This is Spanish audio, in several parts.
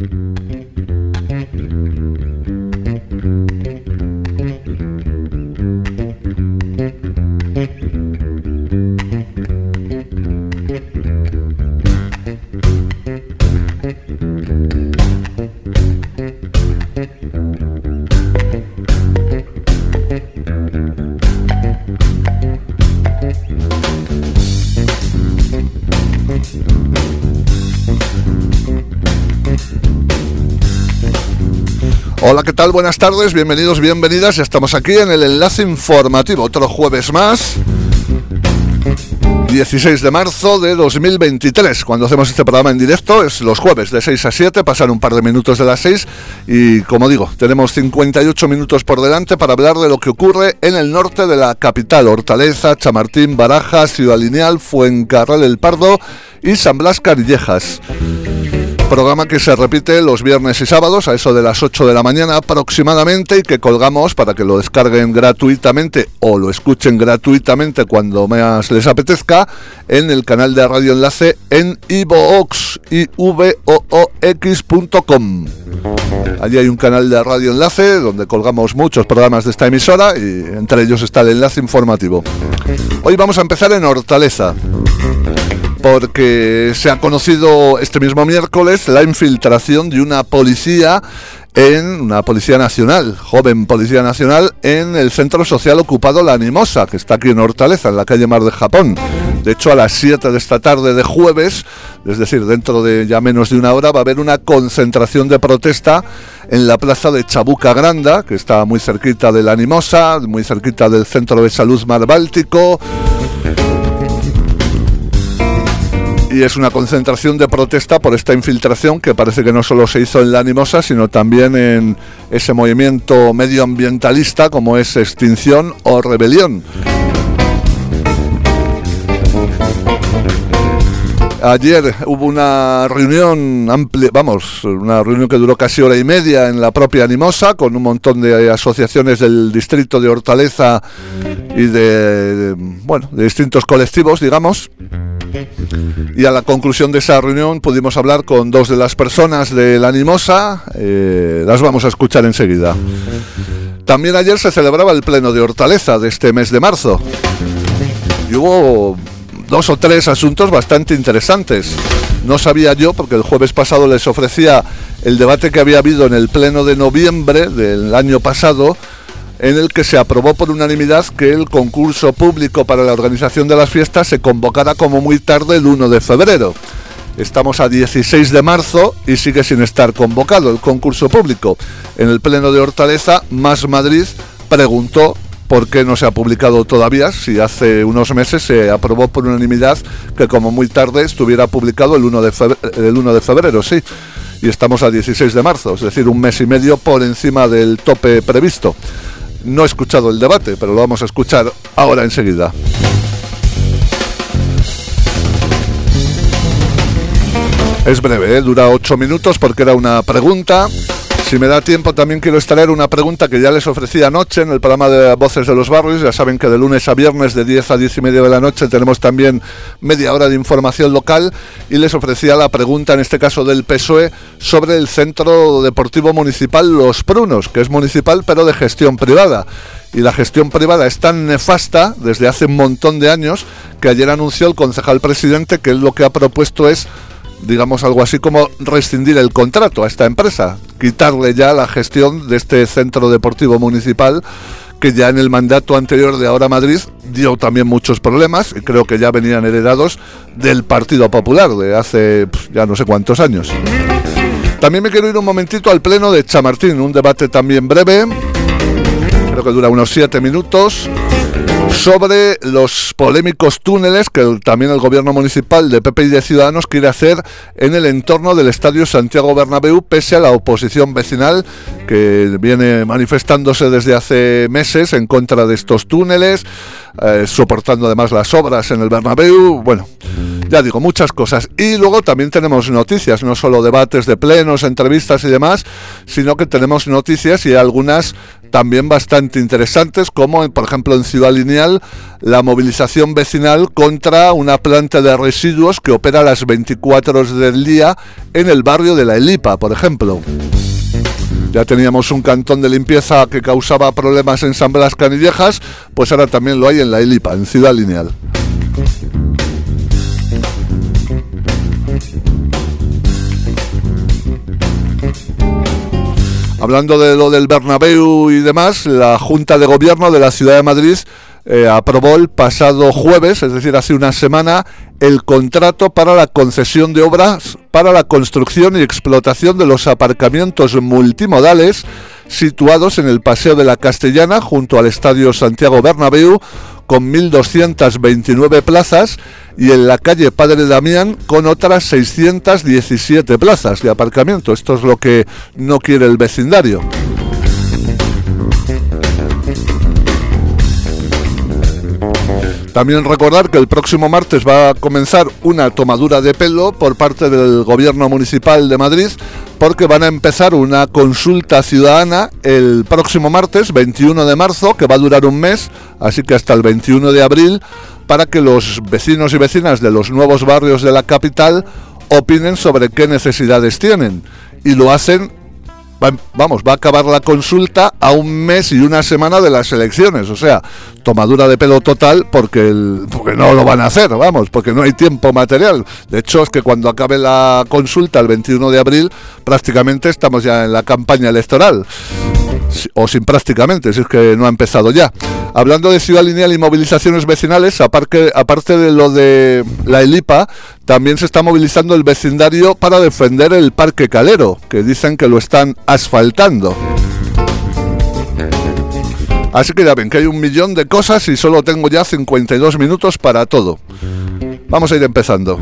Mm-hmm. ¿Qué tal? Buenas tardes, bienvenidos, bienvenidas. Ya estamos aquí en el enlace informativo, otro jueves más. 16 de marzo de 2023, cuando hacemos este programa en directo, es los jueves de 6 a 7, pasan un par de minutos de las 6 y como digo, tenemos 58 minutos por delante para hablar de lo que ocurre en el norte de la capital, Hortaleza, Chamartín, Barajas, Ciudad Lineal, Fuencarral el Pardo y San Blas Carillejas programa que se repite los viernes y sábados a eso de las 8 de la mañana aproximadamente y que colgamos para que lo descarguen gratuitamente o lo escuchen gratuitamente cuando más les apetezca en el canal de Radio Enlace en iVoox, ivoox.com. Allí hay un canal de Radio Enlace donde colgamos muchos programas de esta emisora y entre ellos está el enlace informativo. Hoy vamos a empezar en Hortaleza porque se ha conocido este mismo miércoles la infiltración de una policía en una policía nacional, joven policía nacional, en el centro social ocupado La Animosa, que está aquí en Hortaleza, en la calle Mar de Japón. De hecho, a las 7 de esta tarde de jueves, es decir, dentro de ya menos de una hora, va a haber una concentración de protesta en la plaza de Chabuca Granda, que está muy cerquita de La Animosa, muy cerquita del Centro de Salud Mar Báltico y es una concentración de protesta por esta infiltración que parece que no solo se hizo en la animosa, sino también en ese movimiento medioambientalista como es Extinción o Rebelión. Ayer hubo una reunión amplia, vamos, una reunión que duró casi hora y media en la propia Animosa, con un montón de asociaciones del distrito de Hortaleza y de, bueno, de distintos colectivos, digamos. Y a la conclusión de esa reunión pudimos hablar con dos de las personas de la Animosa, eh, las vamos a escuchar enseguida. También ayer se celebraba el pleno de Hortaleza de este mes de marzo. Y hubo dos o tres asuntos bastante interesantes. No sabía yo, porque el jueves pasado les ofrecía el debate que había habido en el pleno de noviembre del año pasado, en el que se aprobó por unanimidad que el concurso público para la organización de las fiestas se convocara como muy tarde el 1 de febrero. Estamos a 16 de marzo y sigue sin estar convocado el concurso público. En el pleno de Hortaleza, Más Madrid preguntó por qué no se ha publicado todavía, si hace unos meses se aprobó por unanimidad que como muy tarde estuviera publicado el 1 de febrero, el 1 de febrero sí. Y estamos a 16 de marzo, es decir, un mes y medio por encima del tope previsto. No he escuchado el debate, pero lo vamos a escuchar ahora enseguida. Es breve, ¿eh? dura ocho minutos porque era una pregunta si me da tiempo, también quiero extraer una pregunta que ya les ofrecí anoche en el programa de Voces de los Barrios. Ya saben que de lunes a viernes, de 10 a 10 y media de la noche, tenemos también media hora de información local. Y les ofrecía la pregunta, en este caso del PSOE, sobre el Centro Deportivo Municipal Los Prunos, que es municipal pero de gestión privada y la gestión privada es tan nefasta desde hace un montón de años que ayer anunció el concejal presidente que lo que ha propuesto es digamos algo así como rescindir el contrato a esta empresa, quitarle ya la gestión de este centro deportivo municipal que ya en el mandato anterior de Ahora Madrid dio también muchos problemas y creo que ya venían heredados del Partido Popular de hace pues, ya no sé cuántos años. También me quiero ir un momentito al pleno de Chamartín, un debate también breve, creo que dura unos siete minutos sobre los polémicos túneles que también el gobierno municipal de PP y de Ciudadanos quiere hacer en el entorno del Estadio Santiago Bernabéu pese a la oposición vecinal que viene manifestándose desde hace meses en contra de estos túneles. Eh, soportando además las obras en el Bernabéu. Bueno, ya digo, muchas cosas. Y luego también tenemos noticias, no solo debates de plenos, entrevistas y demás, sino que tenemos noticias y algunas también bastante interesantes, como por ejemplo en Ciudad Lineal, la movilización vecinal contra una planta de residuos que opera las 24 horas del día en el barrio de la Elipa, por ejemplo. Ya teníamos un cantón de limpieza que causaba problemas en San Blas Canillejas, pues ahora también lo hay en la Elipa, en Ciudad Lineal. Hablando de lo del Bernabéu y demás, la Junta de Gobierno de la Ciudad de Madrid eh, aprobó el pasado jueves, es decir, hace una semana, el contrato para la concesión de obras para la construcción y explotación de los aparcamientos multimodales situados en el Paseo de la Castellana junto al Estadio Santiago Bernabéu con 1.229 plazas y en la calle Padre Damián con otras 617 plazas de aparcamiento. Esto es lo que no quiere el vecindario. También recordar que el próximo martes va a comenzar una tomadura de pelo por parte del Gobierno Municipal de Madrid porque van a empezar una consulta ciudadana el próximo martes, 21 de marzo, que va a durar un mes, así que hasta el 21 de abril, para que los vecinos y vecinas de los nuevos barrios de la capital opinen sobre qué necesidades tienen. Y lo hacen vamos, va a acabar la consulta a un mes y una semana de las elecciones. O sea, tomadura de pelo total porque, el, porque no lo van a hacer, vamos, porque no hay tiempo material. De hecho, es que cuando acabe la consulta el 21 de abril, prácticamente estamos ya en la campaña electoral. O sin prácticamente, si es que no ha empezado ya. Hablando de Ciudad Lineal y movilizaciones vecinales, aparte, aparte de lo de la ELIPA, también se está movilizando el vecindario para defender el Parque Calero, que dicen que lo están asfaltando. Así que ya ven que hay un millón de cosas y solo tengo ya 52 minutos para todo. Vamos a ir empezando.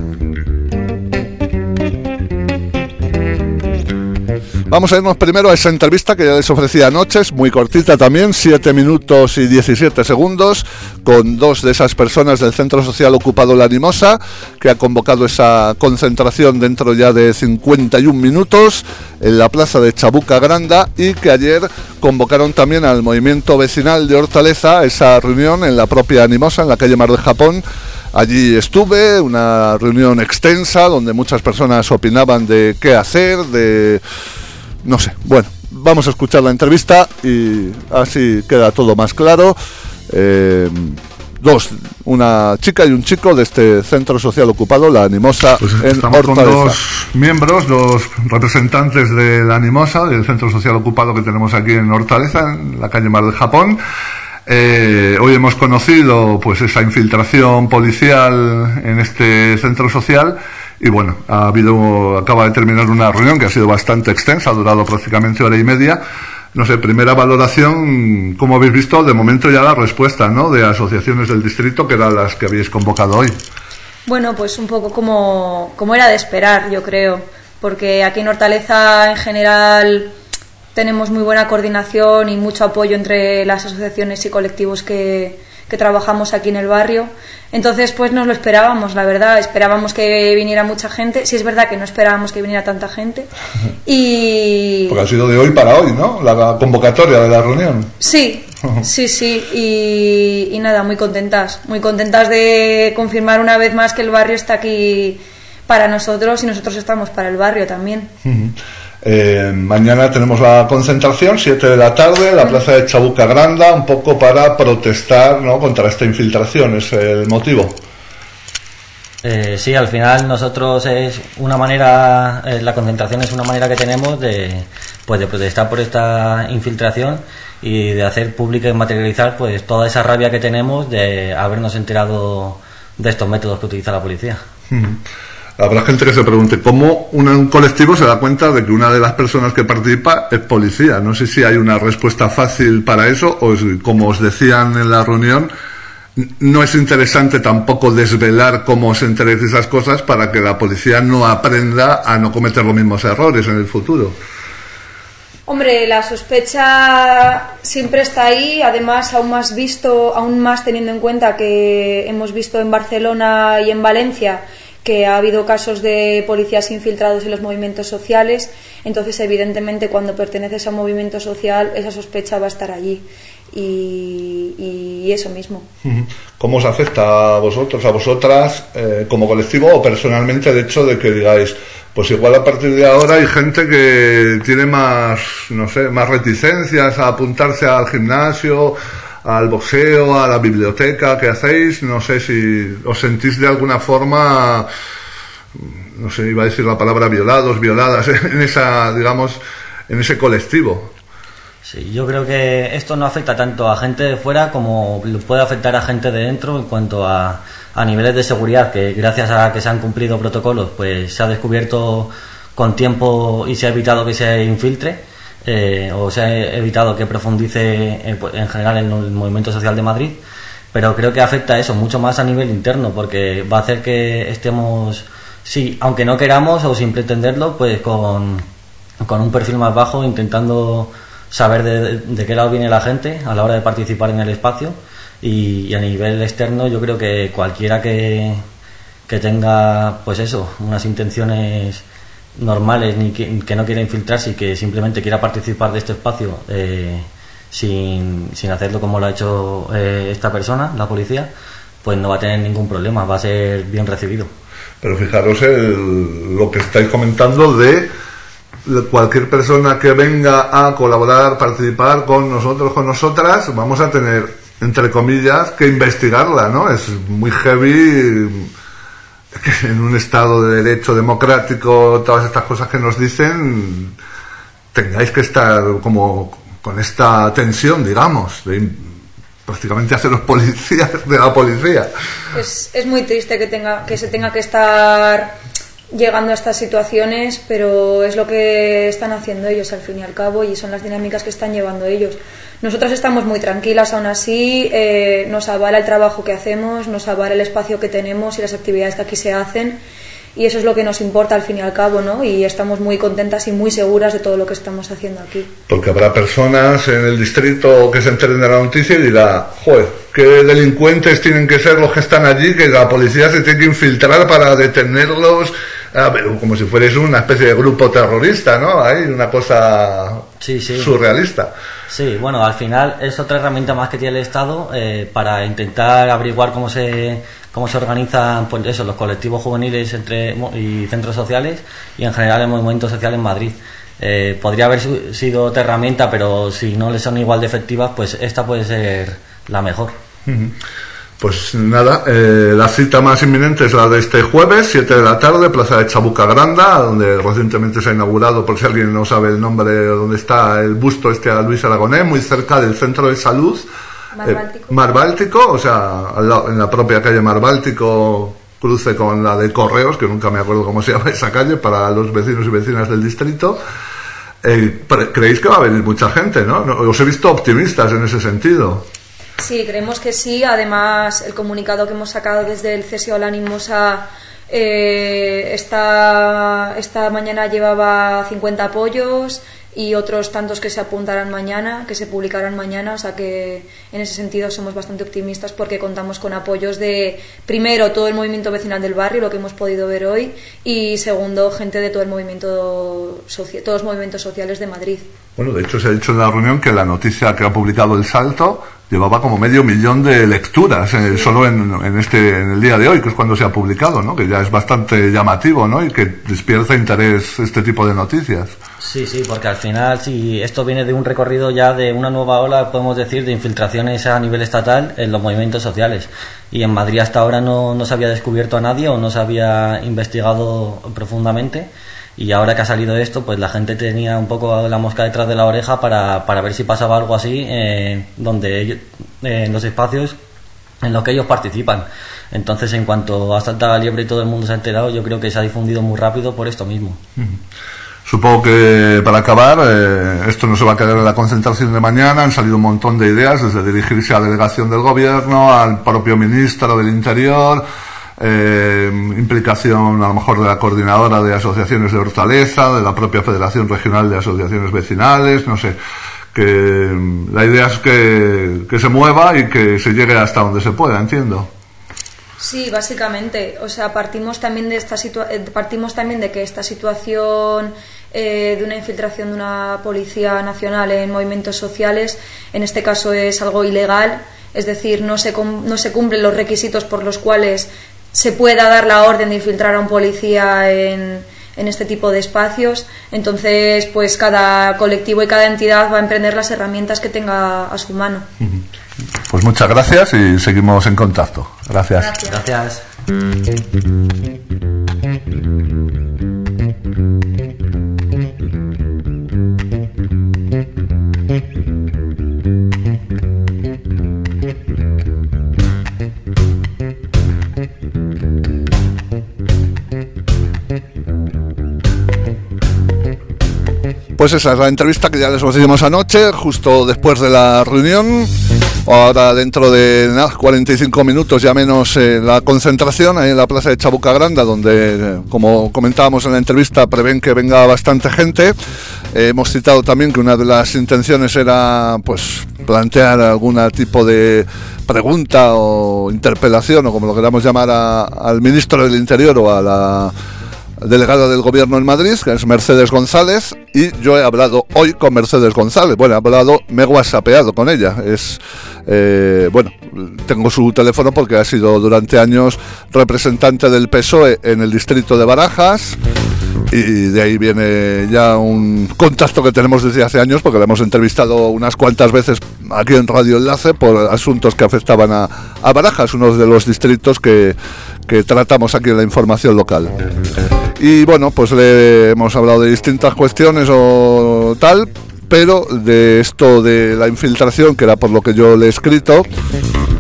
Vamos a irnos primero a esa entrevista que ya les ofrecía anoche, muy cortita también, 7 minutos y 17 segundos, con dos de esas personas del Centro Social Ocupado La Animosa, que ha convocado esa concentración dentro ya de 51 minutos en la plaza de Chabuca Granda y que ayer convocaron también al movimiento vecinal de Hortaleza, esa reunión en la propia Animosa, en la calle Mar del Japón, Allí estuve, una reunión extensa donde muchas personas opinaban de qué hacer, de no sé. Bueno, vamos a escuchar la entrevista y así queda todo más claro. Eh, dos, una chica y un chico de este centro social ocupado, la Animosa pues estamos con dos miembros, dos representantes de la Animosa, del centro social ocupado que tenemos aquí en Hortaleza, en la calle Mar del Japón. Eh, hoy hemos conocido pues esa infiltración policial en este centro social y bueno, ha habido, acaba de terminar una reunión que ha sido bastante extensa, ha durado prácticamente hora y media. No sé, primera valoración, como habéis visto, de momento ya la respuesta, ¿no? De asociaciones del distrito, que eran las que habéis convocado hoy. Bueno, pues un poco como, como era de esperar, yo creo, porque aquí en Hortaleza en general tenemos muy buena coordinación y mucho apoyo entre las asociaciones y colectivos que, que trabajamos aquí en el barrio. Entonces, pues nos lo esperábamos, la verdad. Esperábamos que viniera mucha gente. Sí, es verdad que no esperábamos que viniera tanta gente. Y... Porque ha sido de hoy para hoy, ¿no? La convocatoria de la reunión. Sí, sí, sí. Y, y nada, muy contentas. Muy contentas de confirmar una vez más que el barrio está aquí para nosotros y nosotros estamos para el barrio también. Eh, mañana tenemos la concentración, 7 de la tarde, en la plaza de Chabuca Granda, un poco para protestar ¿no? contra esta infiltración, es el motivo. Eh, sí, al final nosotros es una manera, eh, la concentración es una manera que tenemos de, pues de protestar por esta infiltración y de hacer pública y materializar pues toda esa rabia que tenemos de habernos enterado de estos métodos que utiliza la policía. Habrá gente que se pregunte cómo un colectivo se da cuenta de que una de las personas que participa es policía. No sé si hay una respuesta fácil para eso o como os decían en la reunión, no es interesante tampoco desvelar cómo se enteréis esas cosas para que la policía no aprenda a no cometer los mismos errores en el futuro. Hombre, la sospecha siempre está ahí, además aún más visto, aún más teniendo en cuenta que hemos visto en Barcelona y en Valencia que ha habido casos de policías infiltrados en los movimientos sociales, entonces evidentemente cuando perteneces a un movimiento social esa sospecha va a estar allí y, eso mismo. ¿Cómo os afecta a vosotros, a vosotras, eh, como colectivo o personalmente el hecho de que digáis, pues igual a partir de ahora hay gente que tiene más, no sé, más reticencias a apuntarse al gimnasio, al boxeo, a la biblioteca que hacéis, no sé si os sentís de alguna forma, no sé, iba a decir la palabra violados, violadas, en esa, digamos, en ese colectivo. Sí, yo creo que esto no afecta tanto a gente de fuera como puede afectar a gente de dentro en cuanto a, a niveles de seguridad, que gracias a que se han cumplido protocolos, pues se ha descubierto con tiempo y se ha evitado que se infiltre. Eh, o se ha evitado que profundice en, pues, en, general en el movimiento social de Madrid, pero creo que afecta eso mucho más a nivel interno, porque va a hacer que estemos, sí, aunque no queramos o sin pretenderlo, pues con, con un perfil más bajo, intentando saber de, qué lado viene la gente a la hora de participar en el espacio. Y, a nivel externo yo creo que cualquiera que, que, tenga pues eso unas intenciones normales ni que, no quiera infiltrarse y que simplemente quiera participar de este espacio eh, sin, sin, hacerlo como lo ha hecho eh, esta persona la policía pues no va a tener ningún problema va a ser bien recibido pero fijaros lo que estáis comentando de cualquier persona que venga a colaborar, participar con nosotros, con nosotras, vamos a tener, entre comillas, que investigarla, ¿no? Es muy heavy en un Estado de derecho democrático, todas estas cosas que nos dicen, tengáis que estar como con esta tensión, digamos, de prácticamente hacer los policías de la policía. Es, es muy triste que, tenga, que se tenga que estar llegando a estas situaciones, pero es lo que están haciendo ellos al fin y al cabo y son las dinámicas que están llevando ellos. Nosotros estamos muy tranquilas aún así, eh, nos avala el trabajo que hacemos, nos avala el espacio que tenemos y las actividades que aquí se hacen y eso es lo que nos importa al fin y al cabo, ¿no? Y estamos muy contentas y muy seguras de todo lo que estamos haciendo aquí. Porque habrá personas en el distrito que se enteren de la noticia y dirá, joder, qué delincuentes tienen que ser los que están allí, que la policía se tiene que infiltrar para detenerlos Ah, como si fueras una especie de grupo terrorista, ¿no? Hay una cosa surrealista. Sí, bueno, al final es otra herramienta más que tiene el Estado eh, para intentar averiguar cómo se cómo se organizan pues eso, los colectivos juveniles entre y centros sociales y en general el movimiento social en Madrid. Eh, podría haber sido otra herramienta, pero si no le son igual de efectivas, pues esta puede ser la mejor. Pues nada, eh, la cita más inminente es la de este jueves, 7 de la tarde, Plaza de Chabuca Granda, donde recientemente se ha inaugurado, por si alguien no sabe el nombre, donde está el busto este a Luis Aragonés, muy cerca del centro de salud. Mar eh, Báltico. Mar Báltico, o sea, en la propia calle Mar Báltico, cruce con la de Correos, que nunca me acuerdo cómo se llama esa calle, para los vecinos y vecinas del distrito. Eh, ¿Creéis que va a venir mucha gente, no? Os he visto optimistas en ese sentido. Sí, creemos que sí. Además, el comunicado que hemos sacado desde el CSO la Animosa eh, esta, esta mañana llevaba 50 apoyos y otros tantos que se apuntarán mañana, que se publicarán mañana, o sea que en ese sentido somos bastante optimistas porque contamos con apoyos de, primero, todo el movimiento vecinal del barrio, lo que hemos podido ver hoy, y segundo, gente de todo el movimiento, todos los movimientos sociales de Madrid. Bueno, de hecho se ha dicho en la reunión que la noticia que ha publicado El Salto llevaba como medio millón de lecturas eh, solo en, este en el día de hoy, que es cuando se ha publicado, ¿no? Que ya es bastante llamativo, ¿no? Y que despierta interés este tipo de noticias. Sí, sí, porque al final, si esto viene de un recorrido ya de una nueva ola, podemos decir, de infiltraciones a nivel estatal en los movimientos sociales. Y en Madrid hasta ahora no, no se había descubierto a nadie o no se había investigado profundamente y ahora que ha salido esto, pues la gente tenía un poco la mosca detrás de la oreja para, para ver si pasaba algo así eh, donde ellos, eh, en los espacios en los que ellos participan. Entonces, en cuanto ha saltado la liebre y todo el mundo se ha enterado, yo creo que se ha difundido muy rápido por esto mismo. Supongo que para acabar, eh, esto no se va a quedar en la concentración de mañana, han salido un montón de ideas, desde dirigirse a la delegación del gobierno, al propio ministro del Interior, eh, implicación a lo mejor de la coordinadora de asociaciones de Hortaleza, de la propia Federación Regional de Asociaciones Vecinales, no sé, que mm, la idea es que, se mueva y que se llegue hasta donde se pueda, entiendo. Sí, básicamente. O sea, partimos también de esta eh, partimos también de que esta situación eh, de una infiltración de una policía nacional en movimientos sociales, en este caso es algo ilegal, es decir, no se, no se cumplen los requisitos por los cuales se pueda dar la orden de infiltrar a un policía en, en este tipo de espacios. Entonces, pues cada colectivo y cada entidad va a emprender las herramientas que tenga a su mano. Pues muchas gracias y seguimos en contacto. Gracias. Gracias. Pues esa es la entrevista que ya les hicimos anoche, justo después de la reunión. Ahora dentro de nada, 45 minutos ya menos eh, la concentración ahí en la plaza de Chabuca Granda, donde, eh, como comentábamos en la entrevista, prevén que venga bastante gente. Eh, hemos citado también que una de las intenciones era pues plantear algún tipo de pregunta o interpelación, o como lo queramos llamar, al ministro del Interior o a la delegada del gobierno en Madrid, que es Mercedes González, y yo he hablado hoy con Mercedes González. Bueno, he hablado, me he whatsappeado con ella. Es, eh, bueno, tengo su teléfono porque ha sido durante años representante del PSOE en el distrito de Barajas. Y de ahí viene ya un contacto que tenemos desde hace años, porque la hemos entrevistado unas cuantas veces aquí en Radio Enlace por asuntos que afectaban a, a Barajas, uno de los distritos que, que tratamos aquí en la información local. Y bueno, pues le hemos hablado de distintas cuestiones o tal, pero de esto de la infiltración, que era por lo que yo le he escrito,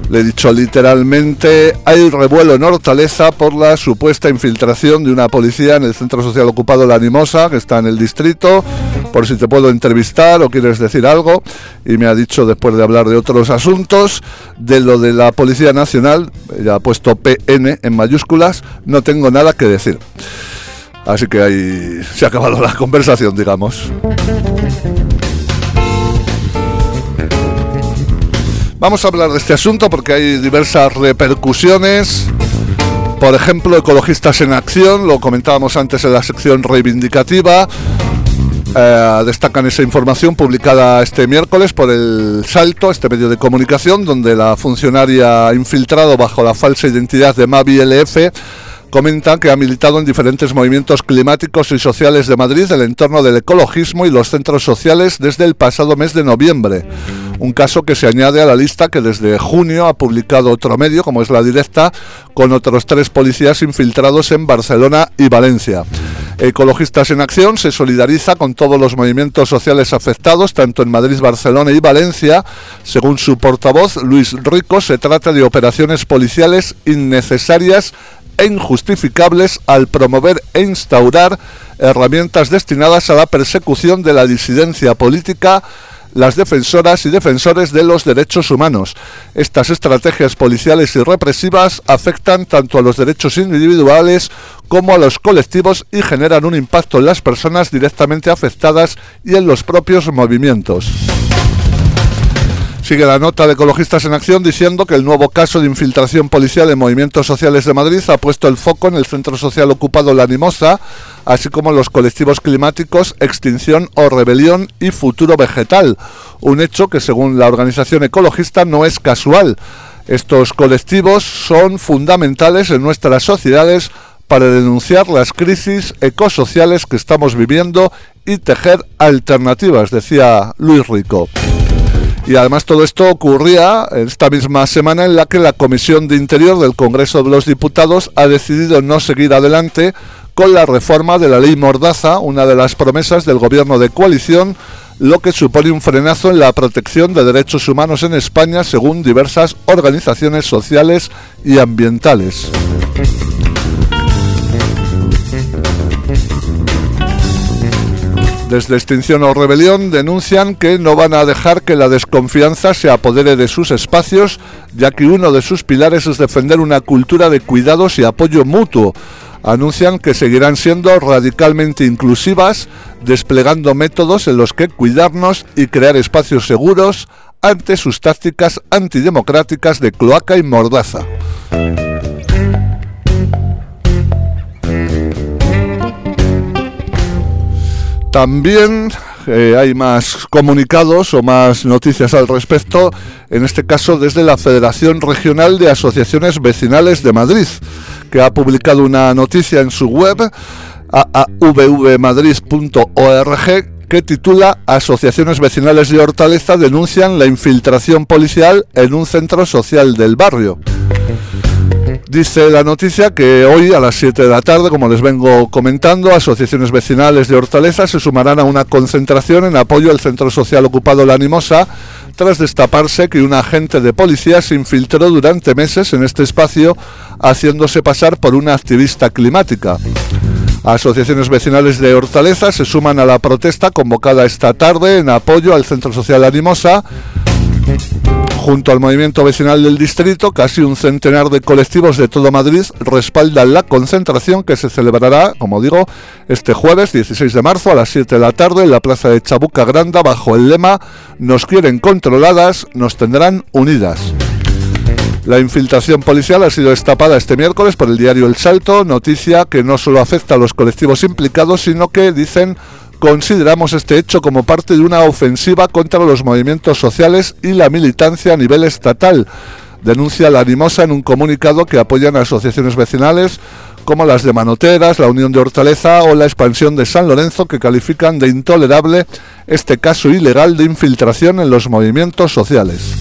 le he dicho literalmente, hay revuelo en Hortaleza por la supuesta infiltración de una policía en el centro social ocupado La Animosa, que está en el distrito, por si te puedo entrevistar o quieres decir algo. Y me ha dicho, después de hablar de otros asuntos, de lo de la Policía Nacional, ya ha puesto PN en mayúsculas, no tengo nada que decir. Así que ahí se ha acabado la conversación, digamos. Vamos a hablar de este asunto porque hay diversas repercusiones. Por ejemplo, Ecologistas en Acción, lo comentábamos antes en la sección reivindicativa. Eh, destacan esa información publicada este miércoles por el Salto, este medio de comunicación, donde la funcionaria infiltrado bajo la falsa identidad de Mavi LF comenta que ha militado en diferentes movimientos climáticos y sociales de Madrid, el entorno del ecologismo y los centros sociales desde el pasado mes de noviembre. Un caso que se añade a la lista que desde junio ha publicado otro medio, como es la directa, con otros tres policías infiltrados en Barcelona y Valencia. Ecologistas en Acción se solidariza con todos los movimientos sociales afectados, tanto en Madrid, Barcelona y Valencia. Según su portavoz, Luis Rico, se trata de operaciones policiales innecesarias e injustificables al promover e instaurar herramientas destinadas a la persecución de la disidencia política, las defensoras y defensores de los derechos humanos. Estas estrategias policiales y represivas afectan tanto a los derechos individuales como a los colectivos y generan un impacto en las personas directamente afectadas y en los propios movimientos. Sigue la nota de Ecologistas en Acción diciendo que el nuevo caso de infiltración policial en movimientos sociales de Madrid ha puesto el foco en el centro social ocupado La Animosa, así como en los colectivos climáticos Extinción o Rebelión y Futuro Vegetal, un hecho que según la organización ecologista no es casual. Estos colectivos son fundamentales en nuestras sociedades para denunciar las crisis ecosociales que estamos viviendo y tejer alternativas, decía Luis Rico. Y además todo esto ocurría esta misma semana en la que la Comisión de Interior del Congreso de los Diputados ha decidido no seguir adelante con la reforma de la ley Mordaza, una de las promesas del gobierno de coalición, lo que supone un frenazo en la protección de derechos humanos en España según diversas organizaciones sociales y ambientales. Desde Extinción o Rebelión denuncian que no van a dejar que la desconfianza se apodere de sus espacios, ya que uno de sus pilares es defender una cultura de cuidados y apoyo mutuo. Anuncian que seguirán siendo radicalmente inclusivas, desplegando métodos en los que cuidarnos y crear espacios seguros ante sus tácticas antidemocráticas de cloaca y mordaza. También eh, hay más comunicados o más noticias al respecto, en este caso desde la Federación Regional de Asociaciones Vecinales de Madrid, que ha publicado una noticia en su web aavvmadrid.org que titula Asociaciones Vecinales de Hortaleza denuncian la infiltración policial en un centro social del barrio. Dice la noticia que hoy a las 7 de la tarde, como les vengo comentando, asociaciones vecinales de Hortaleza se sumarán a una concentración en apoyo al centro social ocupado La Animosa, tras destaparse que un agente de policía se infiltró durante meses en este espacio haciéndose pasar por una activista climática. Asociaciones vecinales de Hortaleza se suman a la protesta convocada esta tarde en apoyo al centro social Animosa Junto al movimiento vecinal del distrito, casi un centenar de colectivos de todo Madrid respaldan la concentración que se celebrará, como digo, este jueves 16 de marzo a las 7 de la tarde en la plaza de Chabuca Granda bajo el lema Nos quieren controladas, nos tendrán unidas. La infiltración policial ha sido destapada este miércoles por el diario El Salto, noticia que no solo afecta a los colectivos implicados, sino que dicen Consideramos este hecho como parte de una ofensiva contra los movimientos sociales y la militancia a nivel estatal. Denuncia la animosa en un comunicado que apoyan a asociaciones vecinales como las de Manoteras, la Unión de Hortaleza o la expansión de San Lorenzo que califican de intolerable este caso ilegal de infiltración en los movimientos sociales.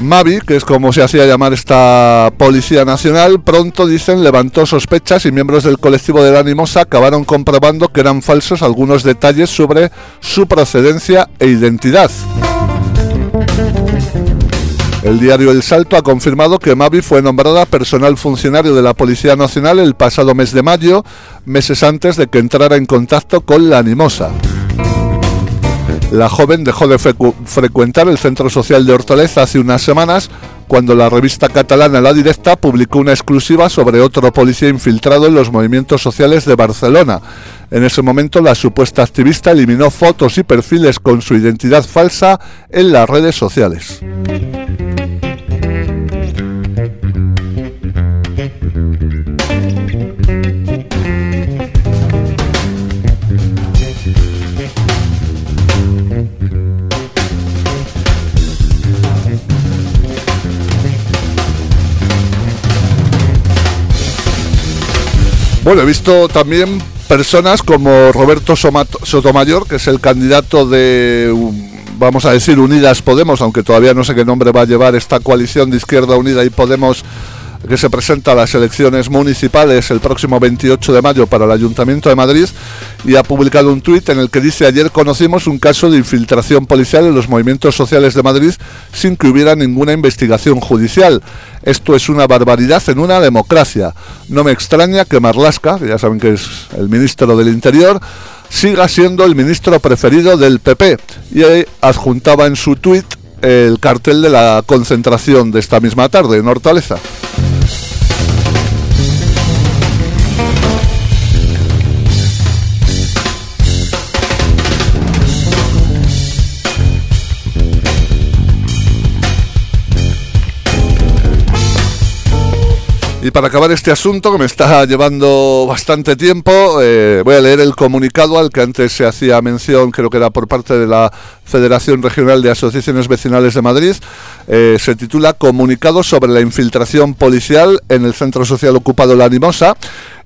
Mavi, que es como se hacía llamar esta Policía Nacional, pronto dicen levantó sospechas y miembros del colectivo de la Animosa acabaron comprobando que eran falsos algunos detalles sobre su procedencia e identidad. El diario El Salto ha confirmado que Mavi fue nombrada personal funcionario de la Policía Nacional el pasado mes de mayo, meses antes de que entrara en contacto con la Animosa. La joven dejó de frecuentar el centro social de Hortaleza hace unas semanas cuando la revista catalana La Directa publicó una exclusiva sobre otro policía infiltrado en los movimientos sociales de Barcelona. En ese momento la supuesta activista eliminó fotos y perfiles con su identidad falsa en las redes sociales. Bueno, he visto también personas como Roberto Sotomayor, que es el candidato de, vamos a decir, Unidas Podemos, aunque todavía no sé qué nombre va a llevar esta coalición de Izquierda Unida y Podemos que se presenta a las elecciones municipales el próximo 28 de mayo para el Ayuntamiento de Madrid y ha publicado un tuit en el que dice ayer conocimos un caso de infiltración policial en los movimientos sociales de Madrid sin que hubiera ninguna investigación judicial. Esto es una barbaridad en una democracia. No me extraña que Marlasca, ya saben que es el ministro del Interior, siga siendo el ministro preferido del PP y adjuntaba en su tuit el cartel de la concentración de esta misma tarde en Hortaleza. Y para acabar este asunto, que me está llevando bastante tiempo, eh, voy a leer el comunicado al que antes se hacía mención, creo que era por parte de la Federación Regional de Asociaciones Vecinales de Madrid. Eh, se titula Comunicado sobre la infiltración policial en el Centro Social Ocupado La Animosa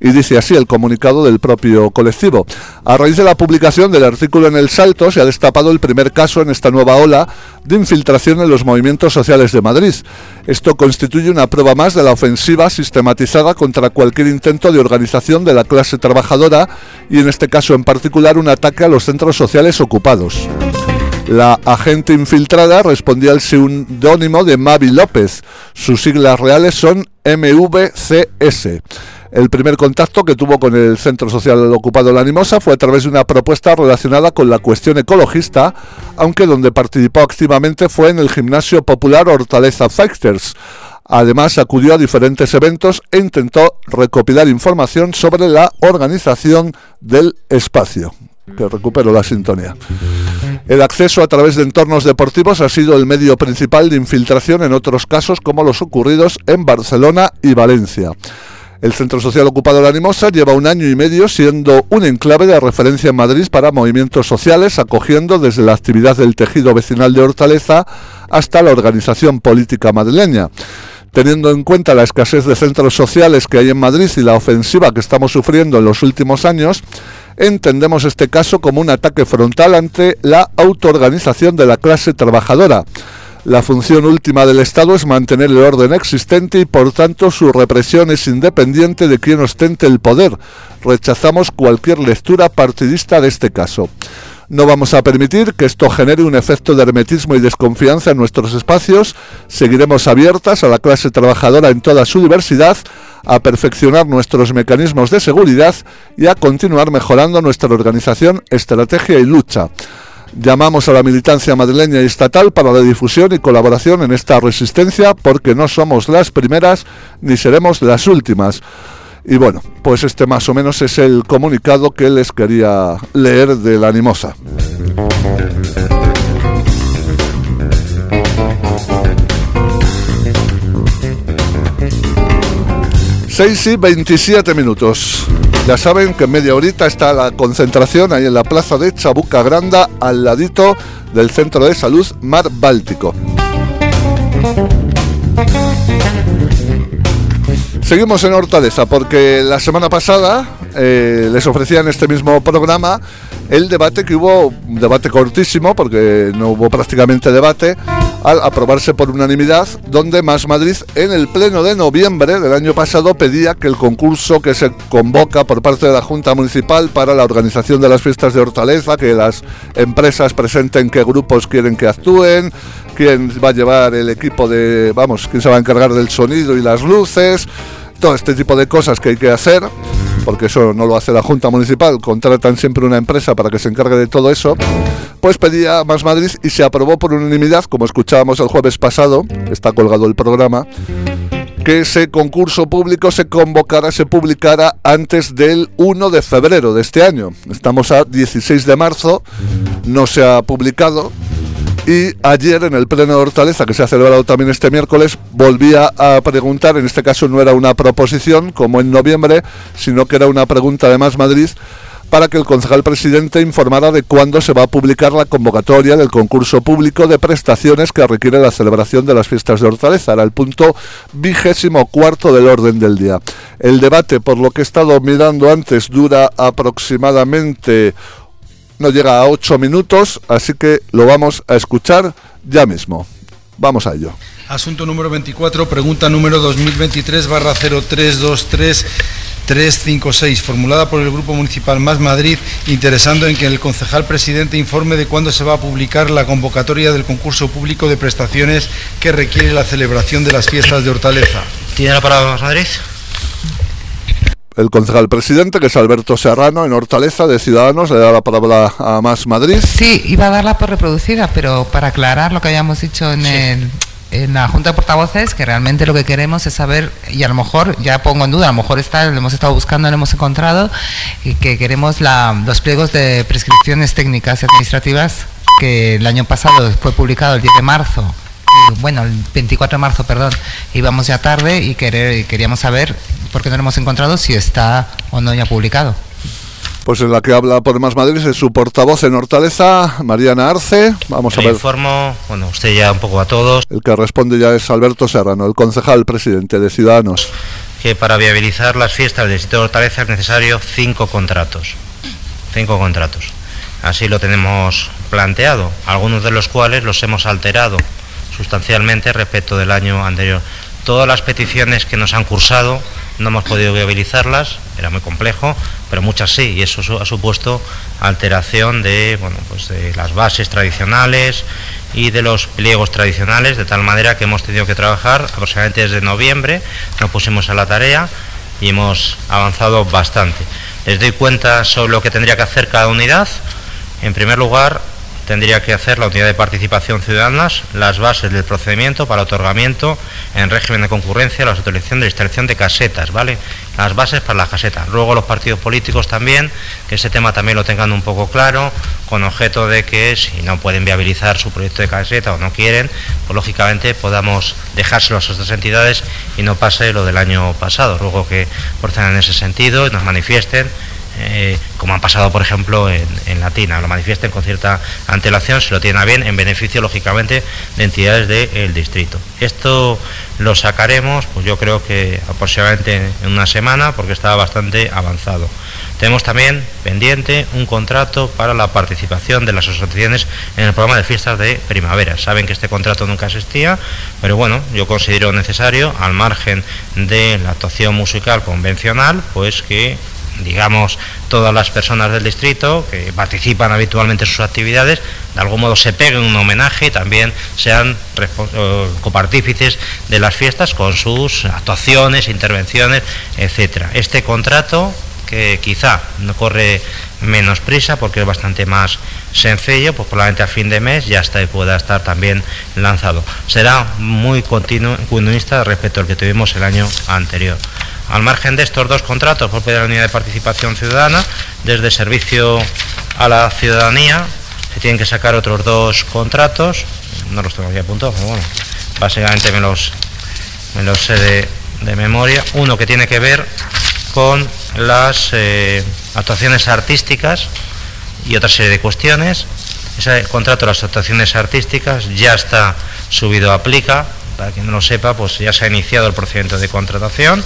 y dice así el comunicado del propio colectivo. A raíz de la publicación del artículo en El Salto se ha destapado el primer caso en esta nueva ola de infiltración en los movimientos sociales de Madrid. Esto constituye una prueba más de la ofensiva sistematizada contra cualquier intento de organización de la clase trabajadora y en este caso en particular un ataque a los centros sociales ocupados. La agente infiltrada respondía al seudónimo de Mavi López. Sus siglas reales son MVCS. El primer contacto que tuvo con el Centro Social Ocupado La Animosa fue a través de una propuesta relacionada con la cuestión ecologista, aunque donde participó activamente fue en el gimnasio popular Hortaleza Fighters. Además, acudió a diferentes eventos e intentó recopilar información sobre la organización del espacio. Que recupero la sintonía. El acceso a través de entornos deportivos ha sido el medio principal de infiltración en otros casos como los ocurridos en Barcelona y Valencia. El Centro Social Ocupado La Animosa lleva un año y medio siendo un enclave de referencia en Madrid para movimientos sociales, acogiendo desde la actividad del tejido vecinal de Hortaleza hasta la organización política madrileña. Teniendo en cuenta la escasez de centros sociales que hay en Madrid y la ofensiva que estamos sufriendo en los últimos años, entendemos este caso como un ataque frontal ante la autoorganización de la clase trabajadora la función última del Estado es mantener el orden existente y por tanto su represión es independiente de quien ostente el poder. Rechazamos cualquier lectura partidista de este caso. No vamos a permitir que esto genere un efecto de hermetismo y desconfianza en nuestros espacios. Seguiremos abiertas a la clase trabajadora en toda su diversidad, a perfeccionar nuestros mecanismos de seguridad y a continuar mejorando nuestra organización, estrategia y lucha. Llamamos a la militancia madrileña y estatal para la difusión y colaboración en esta resistencia porque no somos las primeras ni seremos las últimas. Y bueno, pues este más o menos es el comunicado que les quería leer de la animosa. 6 y 27 minutos. Ya saben que en media horita está la concentración ahí en la plaza de Chabuca Granda, al ladito del Centro de Salud Mar Báltico. Seguimos en Hortaleza porque la semana pasada eh, les ofrecían este mismo programa el debate que hubo, un debate cortísimo porque no hubo prácticamente debate, al aprobarse por unanimidad, donde Más Madrid en el pleno de noviembre del año pasado pedía que el concurso que se convoca por parte de la Junta Municipal para la organización de las fiestas de Hortaleza, que las empresas presenten qué grupos quieren que actúen, quién va a llevar el equipo de, vamos, quién se va a encargar del sonido y las luces, todo este tipo de cosas que hay que hacer, porque eso no lo hace la Junta Municipal, contratan siempre una empresa para que se encargue de todo eso, pues pedía Más Madrid y se aprobó por unanimidad, como escuchábamos el jueves pasado, está colgado el programa, que ese concurso público se convocara, se publicara antes del 1 de febrero de este año. Estamos a 16 de marzo, no se ha publicado, y ayer en el Pleno de Hortaleza, que se ha celebrado también este miércoles, volvía a preguntar, en este caso no era una proposición como en noviembre, sino que era una pregunta de Más Madrid para que el concejal presidente informara de cuándo se va a publicar la convocatoria del concurso público de prestaciones que requiere la celebración de las fiestas de Hortaleza. Era el punto vigésimo cuarto del orden del día. El debate, por lo que he estado mirando antes, dura aproximadamente no llega a 8 minutos, así que lo vamos a escuchar ya mismo. Vamos a ello. Asunto número 24, pregunta número 2023 barra 0323 356, formulada por el Grupo Municipal Más Madrid, interesando en que el concejal presidente informe de cuándo se va a publicar la convocatoria del concurso público de prestaciones que requiere la celebración de las fiestas de Hortaleza. ¿Tiene la palabra Más Madrid? El concejal presidente, que es Alberto Serrano, en Hortaleza, de Ciudadanos. Le da la palabra a Más Madrid. Sí, iba a darla por reproducida, pero para aclarar lo que habíamos dicho en en la Junta de Portavoces que realmente lo que queremos es saber, y a lo mejor, ya pongo en duda, a lo mejor está, lo hemos estado buscando, lo hemos encontrado, y que queremos los pliegos de prescripciones técnicas y administrativas que el año pasado fue publicado el 10 de marzo bueno, el 24 de marzo, perdón, íbamos ya tarde y, querer, queríamos saber, por qué no lo hemos encontrado, si está o no ya publicado. Pues en la que habla por Más Madrid es su portavoz en Hortaleza, Mariana Arce. Vamos a ver. informo, bueno, usted ya un poco a todos. El que responde ya es Alberto Serrano, el concejal presidente de Ciudadanos. Que para viabilizar las fiestas del distrito de Hortaleza es necesario cinco contratos. Cinco contratos. Así lo tenemos planteado, algunos de los cuales los hemos alterado sustancialmente respecto del año anterior. Todas las peticiones que nos han cursado no hemos podido viabilizarlas, era muy complejo, pero muchas sí, y eso ha supuesto alteración de, bueno, pues de las bases tradicionales y de los pliegos tradicionales, de tal manera que hemos tenido que trabajar aproximadamente desde noviembre, nos pusimos a la tarea y hemos avanzado bastante. Les doy cuenta sobre lo que tendría que hacer cada unidad. En primer lugar, tendría que hacer la unidad de participación ciudadana las bases del procedimiento para otorgamiento en régimen de concurrencia la autorización de instalación de casetas, ¿vale? Las bases para las casetas. Luego los partidos políticos también, que ese tema también lo tengan un poco claro, con objeto de que si no pueden viabilizar su proyecto de caseta o no quieren, pues lógicamente podamos dejárselo a estas entidades y no pase lo del año pasado. Luego que procedan en ese sentido y nos manifiesten eh, como han pasado, por ejemplo, en, Latina, lo manifiesten con cierta antelación, se lo tienen a bien, en beneficio, lógicamente, de entidades del distrito. Esto lo sacaremos, pues yo creo que aproximadamente en una semana, porque está bastante avanzado. Tenemos también pendiente un contrato para la participación de las asociaciones en el programa de fiestas de primavera. Saben que este contrato nunca existía, pero bueno, yo considero necesario, al margen de la actuación musical convencional, pues que digamos, todas las personas del distrito que participan habitualmente en sus actividades, de algún modo se peguen un homenaje y también sean copartífices de las fiestas con sus actuaciones, intervenciones, etcétera. Este contrato que quizá no corre menos prisa porque es bastante más sencillo, pues probablemente a fin de mes ya está pueda estar también lanzado. Será muy continuista respecto al que tuvimos el año anterior. Al margen de estos dos contratos por de la unidad de participación ciudadana, desde servicio a la ciudadanía, se tienen que sacar otros dos contratos, no los tengo aquí apuntados, pero bueno, básicamente me los, me los sé de, memoria. Uno que tiene que ver con las eh, actuaciones artísticas y otra serie de cuestiones. Ese contrato de las actuaciones artísticas ya está subido a Plica, para quien no lo sepa, pues ya se ha iniciado el procedimiento de contratación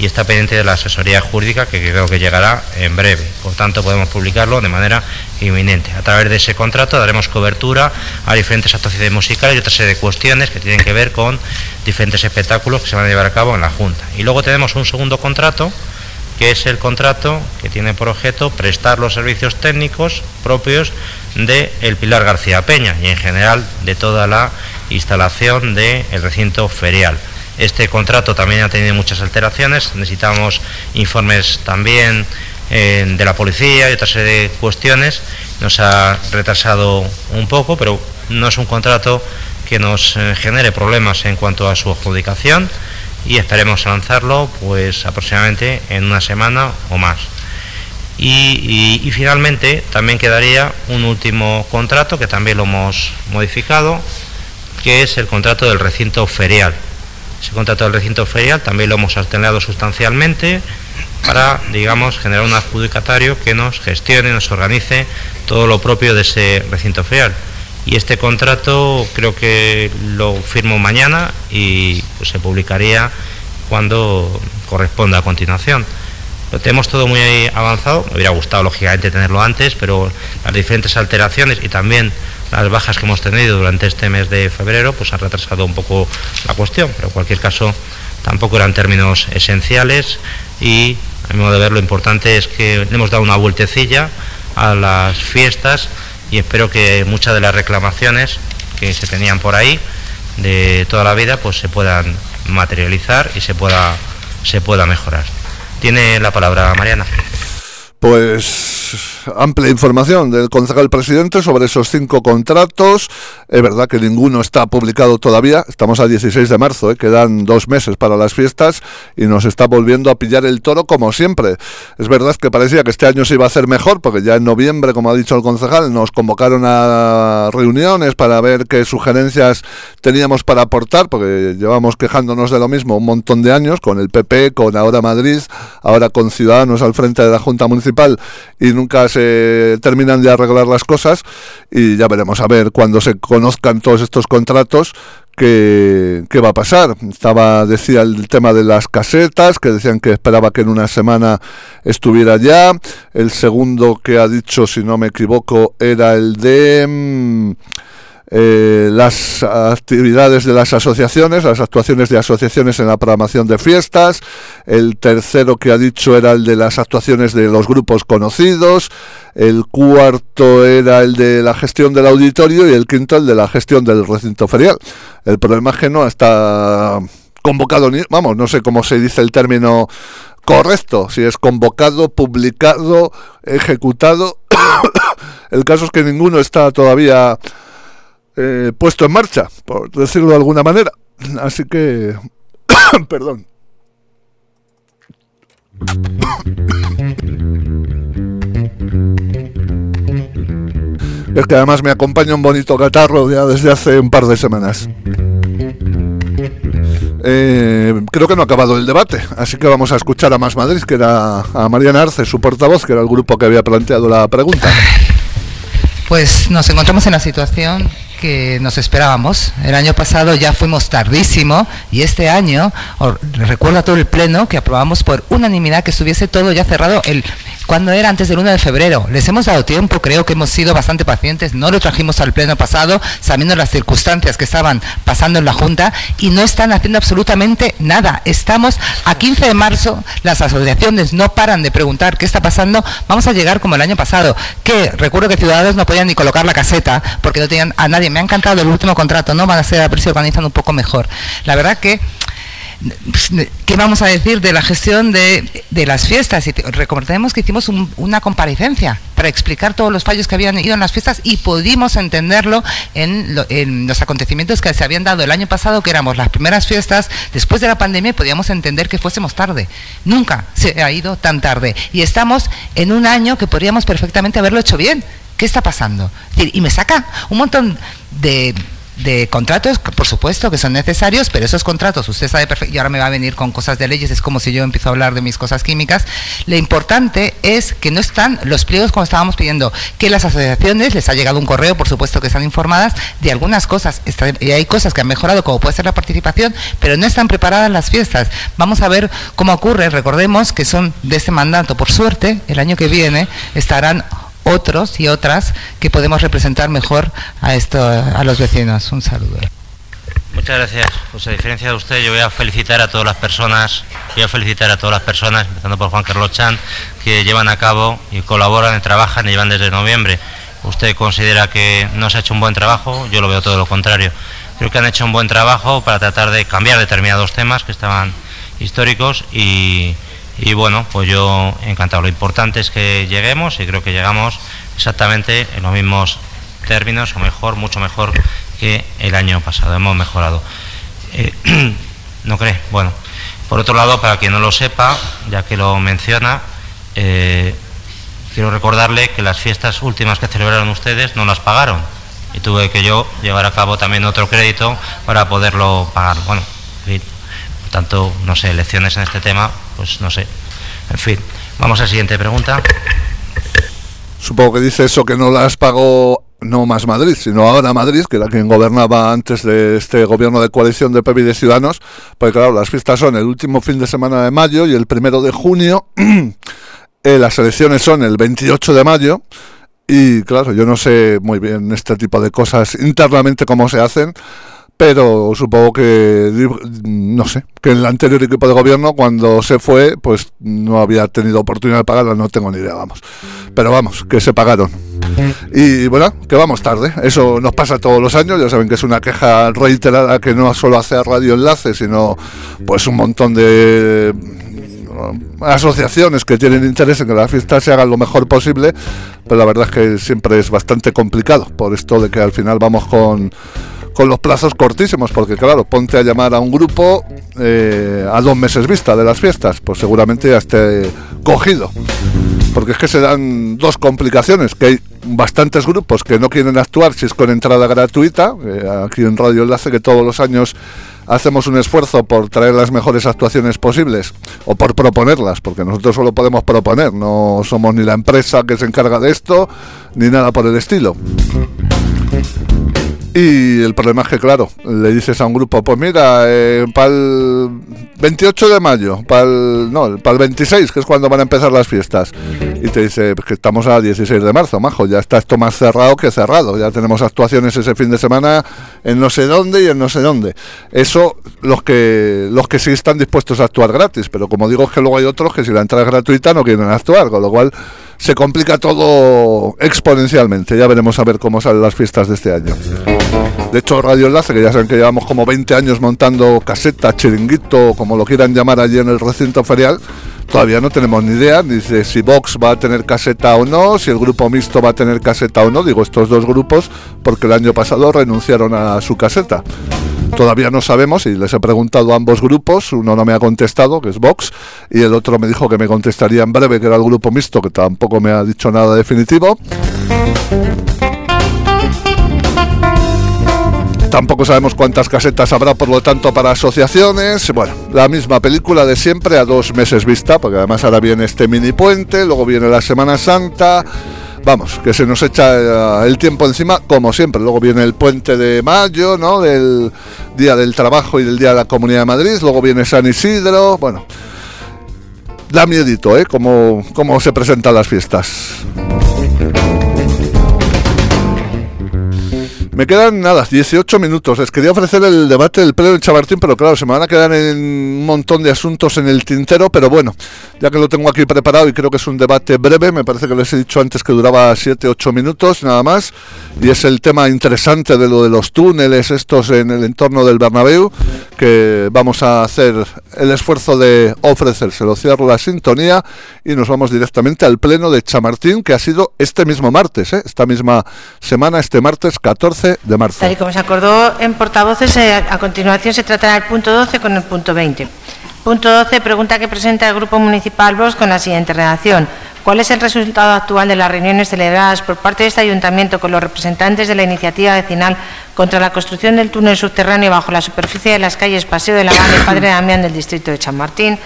y está pendiente de la asesoría jurídica que creo que llegará en breve. Por tanto, podemos publicarlo de manera inminente. A través de ese contrato daremos cobertura a diferentes actuaciones musicales y otra serie de cuestiones que tienen que ver con diferentes espectáculos que se van a llevar a cabo en la Junta. Y luego tenemos un segundo contrato que es el contrato que tiene por objeto prestar los servicios técnicos propios de el Pilar García Peña y en general de toda la instalación del recinto ferial. Este contrato también ha tenido muchas alteraciones, necesitamos informes también eh, de la policía y otra serie de cuestiones. Nos ha retrasado un poco, pero no es un contrato que nos eh, genere problemas en cuanto a su adjudicación y esperemos lanzarlo pues aproximadamente en una semana o más. Y, y, finalmente también quedaría un último contrato que también lo hemos modificado, que es el contrato del recinto ferial. Ese contrato del recinto ferial también lo hemos alternado sustancialmente para, digamos, generar un adjudicatario que nos gestione, nos organice todo lo propio de ese recinto ferial. Y este contrato creo que lo firmo mañana y pues, se publicaría cuando corresponda a continuación. Lo tenemos todo muy avanzado, me hubiera gustado lógicamente tenerlo antes, pero las diferentes alteraciones y también las bajas que hemos tenido durante este mes de febrero pues han retrasado un poco la cuestión, pero en cualquier caso tampoco eran términos esenciales y a mi modo de ver lo importante es que le hemos dado una vueltecilla a las fiestas y espero que muchas de las reclamaciones que se tenían por ahí de toda la vida pues se puedan materializar y se pueda se pueda mejorar. Tiene la palabra Mariana. Pues amplia información del concejal presidente sobre esos cinco contratos. Es verdad que ninguno está publicado todavía. Estamos a 16 de marzo, ¿eh? quedan dos meses para las fiestas y nos está volviendo a pillar el toro como siempre. Es verdad que parecía que este año se iba a hacer mejor porque ya en noviembre, como ha dicho el concejal, nos convocaron a reuniones para ver qué sugerencias teníamos para aportar porque llevamos quejándonos de lo mismo un montón de años con el PP, con ahora Madrid, ahora con Ciudadanos al frente de la Junta Municipal y nunca se terminan de arreglar las cosas y ya veremos a ver cuando se conozcan todos estos contratos qué, qué va a pasar. Estaba, decía el tema de las casetas, que decían que esperaba que en una semana estuviera ya. El segundo que ha dicho, si no me equivoco, era el de... Mm, eh, las actividades de las asociaciones, las actuaciones de asociaciones en la programación de fiestas, el tercero que ha dicho era el de las actuaciones de los grupos conocidos, el cuarto era el de la gestión del auditorio y el quinto el de la gestión del recinto ferial. El problema es que no está convocado ni, vamos, no sé cómo se dice el término correcto, si es convocado, publicado, ejecutado. el caso es que ninguno está todavía eh, puesto en marcha, por decirlo de alguna manera. Así que, perdón. Es que además me acompaña un bonito catarro ya desde hace un par de semanas. Eh, creo que no ha acabado el debate, así que vamos a escuchar a Más Madrid, que era a Mariana Arce, su portavoz, que era el grupo que había planteado la pregunta. Pues nos encontramos en la situación que nos esperábamos. El año pasado ya fuimos tardísimo y este año, recuerda todo el pleno que aprobamos por unanimidad que estuviese todo ya cerrado el cuando era antes del 1 de febrero. Les hemos dado tiempo, creo que hemos sido bastante pacientes, no lo trajimos al pleno pasado, sabiendo las circunstancias que estaban pasando en la Junta y no están haciendo absolutamente nada. Estamos a 15 de marzo, las asociaciones no paran de preguntar qué está pasando, vamos a llegar como el año pasado, que recuerdo que Ciudadanos no podían ni colocar la caseta porque no tenían a nadie. Me ha encantado el último contrato, no van a ser a precio organizando un poco mejor. La verdad que ¿Qué vamos a decir de la gestión de, las fiestas? Y recordemos que hicimos una comparecencia para explicar todos los fallos que habían ido en las fiestas y pudimos entenderlo en, en, los acontecimientos que se habían dado el año pasado, que éramos las primeras fiestas después de la pandemia y podíamos entender que fuésemos tarde. Nunca se ha ido tan tarde. Y estamos en un año que podríamos perfectamente haberlo hecho bien. ¿Qué está pasando? Y me saca un montón de de contratos, por supuesto que son necesarios, pero esos contratos, usted sabe perfecto, y ahora me va a venir con cosas de leyes, es como si yo empiezo a hablar de mis cosas químicas. Lo importante es que no están los pliegos como estábamos pidiendo, que las asociaciones les ha llegado un correo, por supuesto que están informadas de algunas cosas, y hay cosas que han mejorado, como puede ser la participación, pero no están preparadas las fiestas. Vamos a ver cómo ocurre, recordemos que son de este mandato, por suerte, el año que viene estarán otros y otras que podemos representar mejor a esto a los vecinos. Un saludo. Muchas gracias. Pues a diferencia de usted, yo voy a felicitar a todas las personas, voy a felicitar a todas las personas, empezando por Juan Carlos Chan, que llevan a cabo y colaboran y trabajan y llevan desde noviembre. Usted considera que no se ha hecho un buen trabajo, yo lo veo todo lo contrario. Creo que han hecho un buen trabajo para tratar de cambiar determinados temas que estaban históricos y, y bueno, pues yo encantado. Lo importante es que lleguemos y creo que llegamos exactamente en los mismos términos o mejor, mucho mejor que el año pasado. Hemos mejorado. Eh, ¿No cree? Bueno, por otro lado, para quien no lo sepa, ya que lo menciona, eh, quiero recordarle que las fiestas últimas que celebraron ustedes no las pagaron y tuve que yo llevar a cabo también otro crédito para poderlo pagar. Bueno, tanto, no sé, lecciones en este tema, pues no sé. En fin, vamos a la siguiente pregunta. Supongo que dice eso que no las pagó no más Madrid, sino ahora Madrid, que era quien gobernaba antes de este gobierno de coalición de PP y de Ciudadanos, porque claro, las fiestas son el último fin de semana de mayo y el primero de junio, eh, las elecciones son el 28 de mayo, y claro, yo no sé muy bien este tipo de cosas internamente cómo se hacen, pero supongo que, no sé, que el anterior equipo de gobierno cuando se fue, pues no había tenido oportunidad de pagarla, no tengo ni idea, vamos. Pero vamos, que se pagaron. Y bueno, que vamos tarde, eso nos pasa todos los años, ya saben que es una queja reiterada que no solo hace a Radio Enlace, sino pues un montón de asociaciones que tienen interés en que la fiesta se haga lo mejor posible, pero la verdad es que siempre es bastante complicado por esto de que al final vamos con con los plazos cortísimos, porque claro, ponte a llamar a un grupo eh, a dos meses vista de las fiestas, pues seguramente ya esté cogido. Porque es que se dan dos complicaciones, que hay bastantes grupos que no quieren actuar si es con entrada gratuita, eh, aquí en Radio Enlace que todos los años hacemos un esfuerzo por traer las mejores actuaciones posibles o por proponerlas, porque nosotros solo podemos proponer, no somos ni la empresa que se encarga de esto, ni nada por el estilo. Y el problema es que, claro, le dices a un grupo, pues mira, eh, para el 28 de mayo, para el, no, para el 26, que es cuando van a empezar las fiestas, y te dice que estamos a 16 de marzo, majo, ya está esto más cerrado que cerrado, ya tenemos actuaciones ese fin de semana en no sé dónde y en no sé dónde. Eso los que los que sí están dispuestos a actuar gratis, pero como digo es que luego hay otros que si la entrada es gratuita no quieren actuar, con lo cual se complica todo exponencialmente. Ya veremos a ver cómo salen las fiestas de este año. De hecho, Radio Enlace, que ya saben que llevamos como 20 años montando caseta, chiringuito, como lo quieran llamar allí en el recinto ferial, todavía no tenemos ni idea ni de si Vox va a tener caseta o no, si el grupo mixto va a tener caseta o no. Digo estos dos grupos porque el año pasado renunciaron a su caseta. Todavía no sabemos y les he preguntado a ambos grupos, uno no me ha contestado, que es Vox, y el otro me dijo que me contestaría en breve, que era el grupo mixto, que tampoco me ha dicho nada definitivo. Tampoco sabemos cuántas casetas habrá, por lo tanto, para asociaciones. Bueno, la misma película de siempre a dos meses vista, porque además ahora viene este mini puente, luego viene la Semana Santa. Vamos, que se nos echa eh, el tiempo encima, como siempre. Luego viene el puente de mayo, ¿no? Del Día del Trabajo y del Día de la Comunidad de Madrid. Luego viene San Isidro. Bueno, da miedito, ¿eh? Cómo, cómo se presentan las fiestas. Me quedan nada, 18 minutos. Les quería ofrecer el debate del pleno de Chamartín, pero claro, se me van a quedar en un montón de asuntos en el tintero, pero bueno, ya que lo tengo aquí preparado y creo que es un debate breve, me parece que les he dicho antes que duraba 7-8 minutos nada más, y es el tema interesante de lo de los túneles estos en el entorno del Bernabéu, que vamos a hacer el esfuerzo de ofrecérselo. Cierro la sintonía y nos vamos directamente al pleno de Chamartín, que ha sido este mismo martes, ¿eh? esta misma semana, este martes 14 de marzo. Tal y como se acordó en portavoces, eh, a continuación se tratará el punto 12 con el punto 20. Punto 12, pregunta que presenta el Grupo Municipal VOS con la siguiente redacción. ¿Cuál es el resultado actual de las reuniones celebradas por parte de este ayuntamiento con los representantes de la iniciativa vecinal contra la construcción del túnel subterráneo bajo la superficie de las calles Paseo de la Valle y Padre Damián del distrito de Chamartín?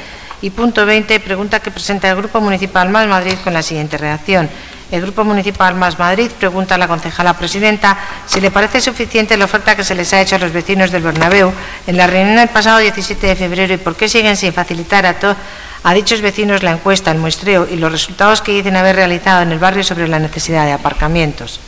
Y punto 20, pregunta que presenta el Grupo Municipal Más Madrid con la siguiente redacción. El Grupo Municipal Más Madrid pregunta a la concejala presidenta si le parece suficiente la oferta que se les ha hecho a los vecinos del Bernabéu en la reunión del pasado 17 de febrero y por qué siguen sin facilitar a, a dichos vecinos la encuesta, el muestreo y los resultados que dicen haber realizado en el barrio sobre la necesidad de aparcamientos.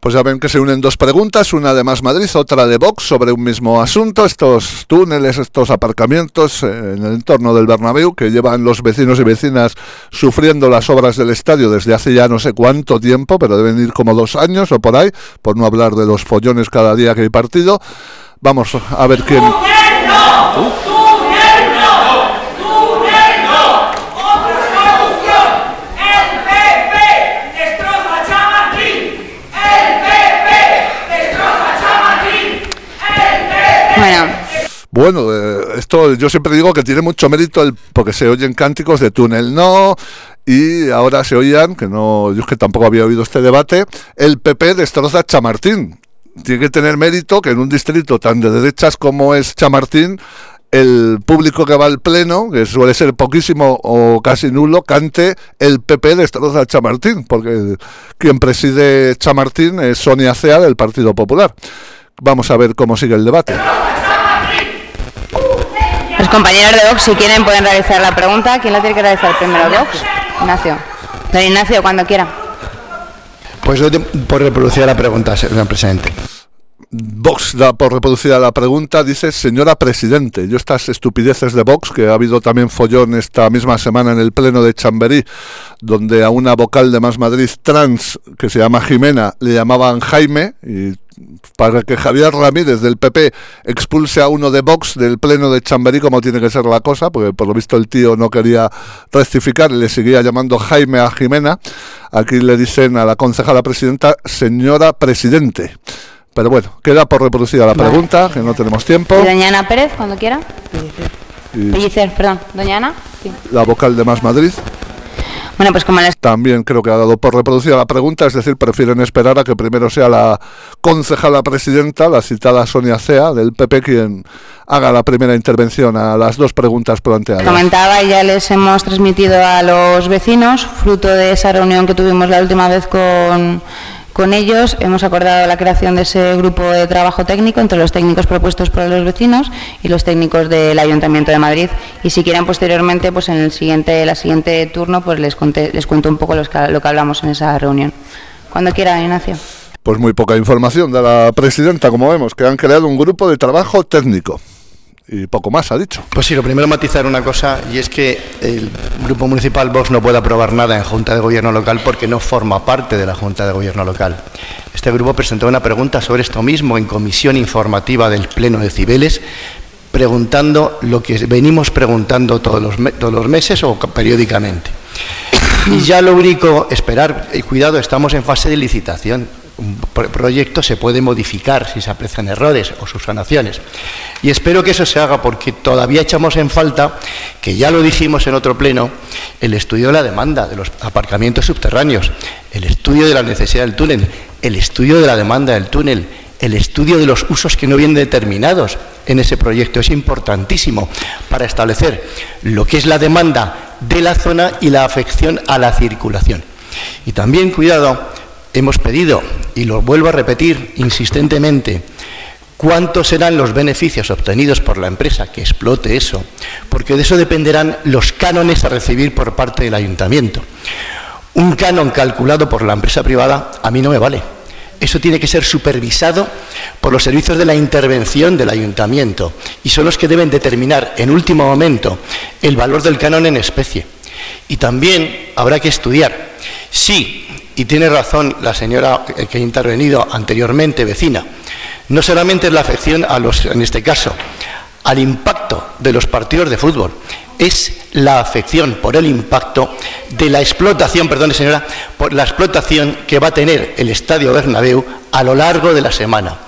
Pues ya ven que se unen dos preguntas, una de Más Madrid, otra de Vox, sobre un mismo asunto, estos túneles, estos aparcamientos eh, en el entorno del Bernabéu que llevan los vecinos y vecinas sufriendo las obras del estadio desde hace ya no sé cuánto tiempo, pero deben ir como dos años o por ahí, por no hablar de los follones cada día que hay partido. Vamos a ver quién... Bueno, eh, esto yo siempre digo que tiene mucho mérito el, porque se oyen cánticos de túnel no y ahora se oían, que no, yo es que tampoco había oído este debate, el PP destroza Chamartín. Tiene que tener mérito que en un distrito tan de derechas como es Chamartín, el público que va al pleno, que suele ser poquísimo o casi nulo, cante el PP destroza Chamartín, porque quien preside Chamartín es Sonia Cea del Partido Popular. Vamos a ver cómo sigue el debate. Los compañeros de Vox, si quieren, pueden realizar la pregunta. ¿Quién la tiene que realizar primero? Vox. Ignacio. Don Ignacio, cuando quiera. Pues yo por reproducir la pregunta, señor presidente. Vox da por reproducida la pregunta, dice señora presidente. Yo estas estupideces de Vox, que ha habido también follón esta misma semana en el pleno de Chamberí, donde a una vocal de Más Madrid trans, que se llama Jimena, le llamaban Jaime, y para que Javier Ramírez del PP expulse a uno de Vox del pleno de Chamberí, como tiene que ser la cosa, porque por lo visto el tío no quería rectificar y le seguía llamando Jaime a Jimena. Aquí le dicen a la concejala presidenta, señora presidente. Pero bueno, queda por reproducida la pregunta, que no tenemos tiempo. doña Ana Pérez, cuando quiera. Pellicer, perdón. Doña Ana. La vocal de Más Madrid. Bueno, pues como les... También creo que ha dado por reproducida la pregunta, es decir, prefieren esperar a que primero sea la concejala presidenta, la citada Sonia Cea, del PP, quien haga la primera intervención a las dos preguntas planteadas. Comentaba y ya les hemos transmitido a los vecinos, fruto de esa reunión que tuvimos la última vez con Con ellos hemos acordado la creación de ese grupo de trabajo técnico entre los técnicos propuestos por los vecinos y los técnicos del Ayuntamiento de Madrid. Y si quieren posteriormente, pues en el siguiente, la siguiente turno, pues les, les cuento un poco lo que hablamos en esa reunión. Cuando quiera, Ignacio. Pues muy poca información de la presidenta, como vemos, que han creado un grupo de trabajo técnico y poco más ha dicho. Pues sí, lo primero matizar una cosa y es que el Grupo Municipal Vox no puede aprobar nada en Junta de Gobierno Local porque no forma parte de la Junta de Gobierno Local. Este grupo presentó una pregunta sobre esto mismo en comisión informativa del Pleno de Cibeles, preguntando lo que venimos preguntando todos los, todos los meses o periódicamente. Y ya lo único, esperar, y cuidado, estamos en fase de licitación un proyecto se puede modificar si se aprecian errores o subsanaciones. Y espero que eso se haga porque todavía echamos en falta, que ya lo dijimos en otro pleno, el estudio de la demanda de los aparcamientos subterráneos, el estudio de la necesidad del túnel, el estudio de la demanda del túnel, el estudio de los usos que no vienen determinados en ese proyecto. Es importantísimo para establecer lo que es la demanda de la zona y la afección a la circulación. Y también, cuidado, hemos pedido, y lo vuelvo a repetir insistentemente, cuántos serán los beneficios obtenidos por la empresa que explote eso, porque de eso dependerán los cánones a recibir por parte del ayuntamiento. Un canon calculado por la empresa privada a mí no me vale. Eso tiene que ser supervisado por los servicios de la intervención del ayuntamiento y son los que deben determinar en último momento el valor del canon en especie. Y también habrá que estudiar si y tiene razón la señora que ha intervenido anteriormente, vecina, no solamente es la afección a los, en este caso, al impacto de los partidos de fútbol, es la afección por el impacto de la explotación, perdón señora, por la explotación que va a tener el Estadio Bernabéu a lo largo de la semana.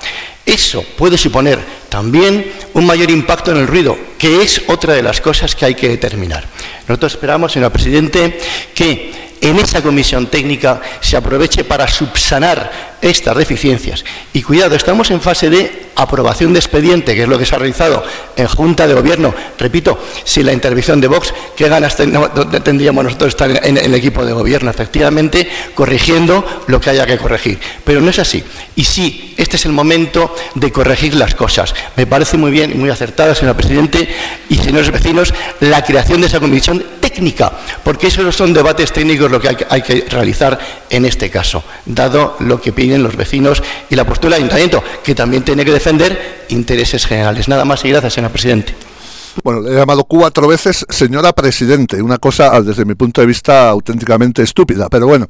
Eso puede suponer también un mayor impacto en el ruido, que es otra de las cosas que hay que determinar. Nosotros esperamos, señor presidente, que en esa comisión técnica se aproveche para subsanar estas deficiencias. Y cuidado, estamos en fase de aprobación de expediente, que es lo que se ha realizado en Junta de Gobierno. Repito, si la intervención de Vox, ¿qué ganas tendríamos nosotros estar en, el equipo de Gobierno? Efectivamente, corrigiendo lo que haya que corregir. Pero no es así. Y sí, este es el momento de corregir las cosas. Me parece muy bien y muy acertada, señor presidente y señores vecinos, la creación de esa comisión técnica, porque esos son debates técnicos lo que hay, que realizar en este caso, dado lo que piden los vecinos y la postura del ayuntamiento, que también tiene que defender intereses generales. Nada más y gracias, señor presidente. Bueno, le he llamado cuatro veces señora presidente, una cosa desde mi punto de vista auténticamente estúpida, pero bueno,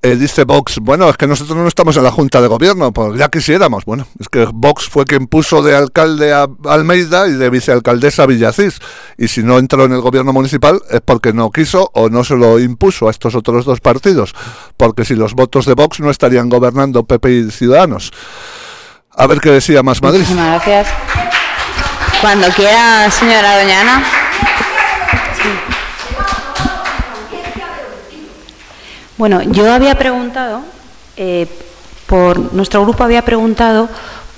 eh, dice Vox, bueno, es que nosotros no estamos en la Junta de Gobierno, pues ya quisiéramos, bueno, es que Vox fue quien puso de alcalde a Almeida y de vicealcaldesa a Villacís, y si no entró en el gobierno municipal es porque no quiso o no se lo impuso a estos otros dos partidos, porque si los votos de Vox no estarían gobernando PP y Ciudadanos. A ver qué decía más Madrid. Muchísimas gracias. Cuando quiera, señora Doña Ana. Bueno, yo había preguntado, eh, por nuestro grupo había preguntado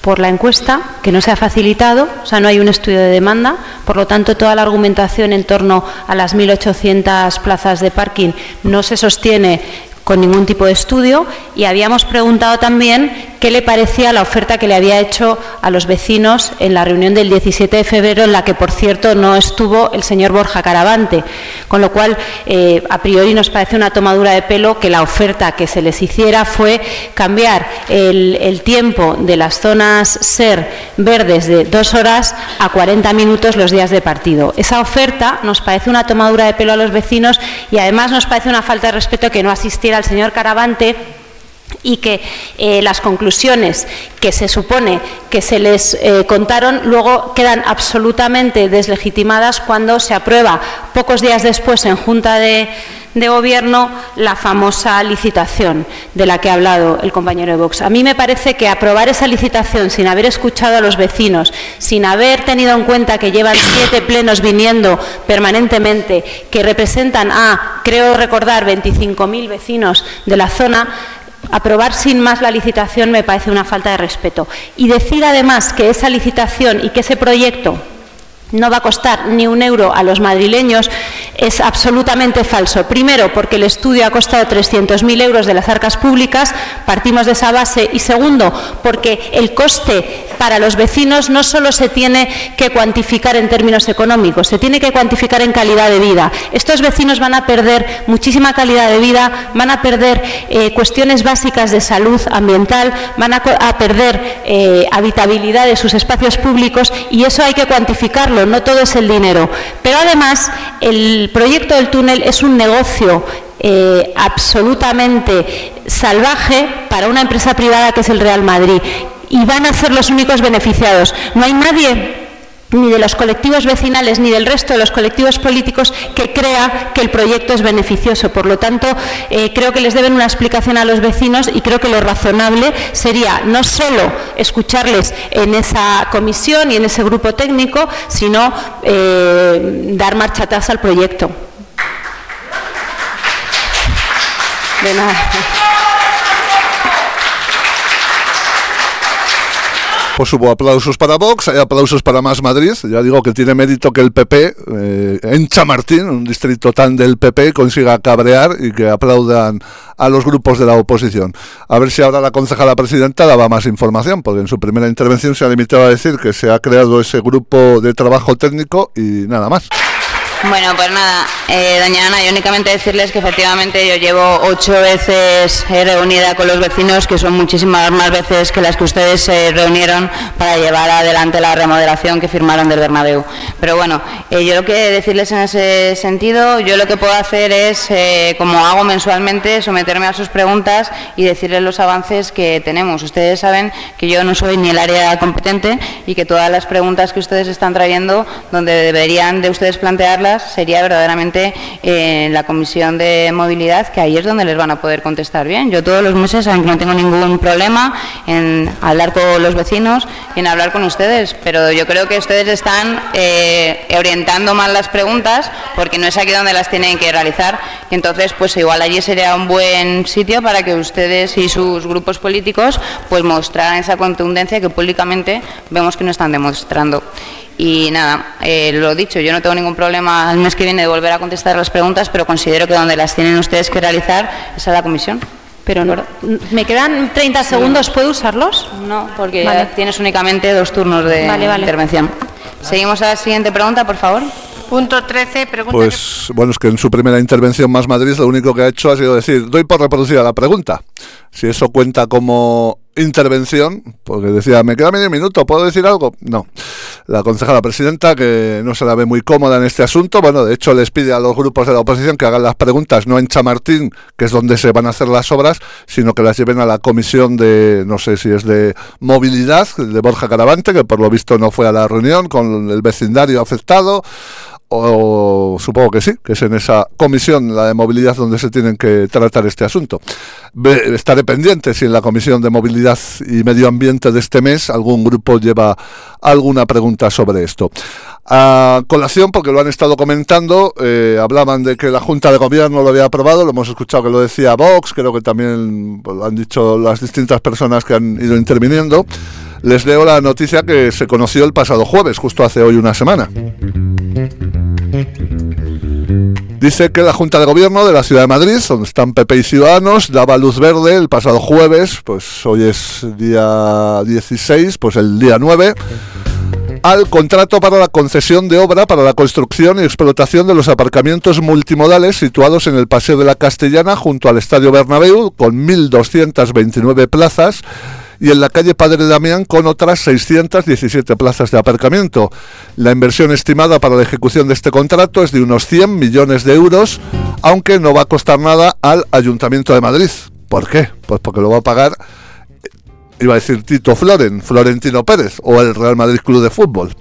por la encuesta, que no se ha facilitado, o sea, no hay un estudio de demanda, por lo tanto, toda la argumentación en torno a las 1.800 plazas de parking no se sostiene con ningún tipo de estudio y habíamos preguntado también qué le parecía la oferta que le había hecho a los vecinos en la reunión del 17 de febrero, en la que, por cierto, no estuvo el señor Borja Caravante. Con lo cual, eh, a priori nos parece una tomadura de pelo que la oferta que se les hiciera fue cambiar el, el tiempo de las zonas SER verdes de dos horas a 40 minutos los días de partido. Esa oferta nos parece una tomadura de pelo a los vecinos y además nos parece una falta de respeto que no asistiera al señor Caravante y que eh, las conclusiones que se supone que se les eh, contaron luego quedan absolutamente deslegitimadas cuando se aprueba pocos días después en Junta de, de Gobierno la famosa licitación de la que ha hablado el compañero de Vox. A mí me parece que aprobar esa licitación sin haber escuchado a los vecinos, sin haber tenido en cuenta que llevan siete plenos viniendo permanentemente, que representan a, creo recordar, 25.000 vecinos de la zona, aprobar sin más la licitación me parece una falta de respeto. Y decir además que esa licitación y que ese proyecto no va a costar ni un euro a los madrileños, es absolutamente falso. Primero, porque el estudio ha costado 300.000 euros de las arcas públicas, partimos de esa base. Y segundo, porque el coste para los vecinos no solo se tiene que cuantificar en términos económicos, se tiene que cuantificar en calidad de vida. Estos vecinos van a perder muchísima calidad de vida, van a perder eh, cuestiones básicas de salud ambiental, van a, perder eh, habitabilidad de sus espacios públicos y eso hay que cuantificarlo, no todo es el dinero. Pero además, el proyecto del túnel es un negocio eh, absolutamente salvaje para una empresa privada que es el Real Madrid y van a ser los únicos beneficiados. No hay nadie ni de los colectivos vecinales ni del resto de los colectivos políticos que crea que el proyecto es beneficioso. Por lo tanto, eh, creo que les deben una explicación a los vecinos y creo que lo razonable sería no solo escucharles en esa comisión y en ese grupo técnico, sino eh, dar marcha atrás al proyecto. Pues hubo aplausos para Vox, hay aplausos para Más Madrid. Ya digo que tiene mérito que el PP, eh, en Chamartín, un distrito tan del PP, consiga cabrear y que aplaudan a los grupos de la oposición. A ver si ahora la concejala presidenta daba más información, porque en su primera intervención se ha limitado a decir que se ha creado ese grupo de trabajo técnico y nada más. Bueno, pues nada, eh, doña Ana, yo únicamente decirles que efectivamente yo llevo ocho veces reunida con los vecinos, que son muchísimas más veces que las que ustedes se reunieron para llevar adelante la remodelación que firmaron del Bernabéu. Pero bueno, eh, yo lo que decirles en ese sentido, yo lo que puedo hacer es, eh, como hago mensualmente, someterme a sus preguntas y decirles los avances que tenemos. Ustedes saben que yo no soy ni el área competente y que todas las preguntas que ustedes están trayendo, donde deberían de ustedes plantearlas, sería verdaderamente en la Comisión de Movilidad, que ahí es donde les van a poder contestar bien. Yo todos los meses, no tengo ningún problema en hablar con los vecinos y en hablar con ustedes, pero yo creo que ustedes están eh, orientando mal las preguntas porque no es aquí donde las tienen que realizar. Y entonces, pues igual allí sería un buen sitio para que ustedes y sus grupos políticos pues mostraran esa contundencia que públicamente vemos que no están demostrando. Y nada, eh, lo dicho, yo no tengo ningún problema al mes que viene de volver a contestar las preguntas, pero considero que donde las tienen ustedes que realizar es a la comisión. Pero no, me quedan 30 segundos, ¿puedo usarlos? No, porque tienes únicamente dos turnos de intervención. Seguimos a la siguiente pregunta, por favor. Punto 13, pregunta. Pues bueno, es que en su primera intervención más Madrid lo único que ha hecho ha sido decir, doy por reproducida la pregunta. Si eso cuenta como intervención, porque decía, me queda medio minuto, ¿puedo decir algo? No. La concejala presidenta, que no se la ve muy cómoda en este asunto, bueno, de hecho les pide a los grupos de la oposición que hagan las preguntas no en Chamartín, que es donde se van a hacer las obras, sino que las lleven a la comisión de, no sé si es de movilidad, de Borja Caravante, que por lo visto no fue a la reunión con el vecindario afectado, o supongo que sí, que es en esa comisión, la de movilidad, donde se tienen que tratar este asunto. estaré pendiente si en la comisión de movilidad y medio ambiente de este mes algún grupo lleva alguna pregunta sobre esto. A colación, porque lo han estado comentando, eh, hablaban de que la Junta de Gobierno lo había aprobado, lo hemos escuchado que lo decía Vox, creo que también pues, lo han dicho las distintas personas que han ido interviniendo. Les leo la noticia que se conoció el pasado jueves, justo hace hoy una semana. Dice que la Junta de Gobierno de la Ciudad de Madrid, donde están PP y Ciudadanos, daba luz verde el pasado jueves, pues hoy es día 16, pues el día 9, al contrato para la concesión de obra para la construcción y explotación de los aparcamientos multimodales situados en el Paseo de la Castellana junto al Estadio Bernabéu, con 1.229 plazas y en la calle Padre Damián con otras 617 plazas de aparcamiento. La inversión estimada para la ejecución de este contrato es de unos 100 millones de euros, aunque no va a costar nada al Ayuntamiento de Madrid. ¿Por qué? Pues porque lo va a pagar, iba a decir Tito Floren, Florentino Pérez o el Real Madrid Club de Fútbol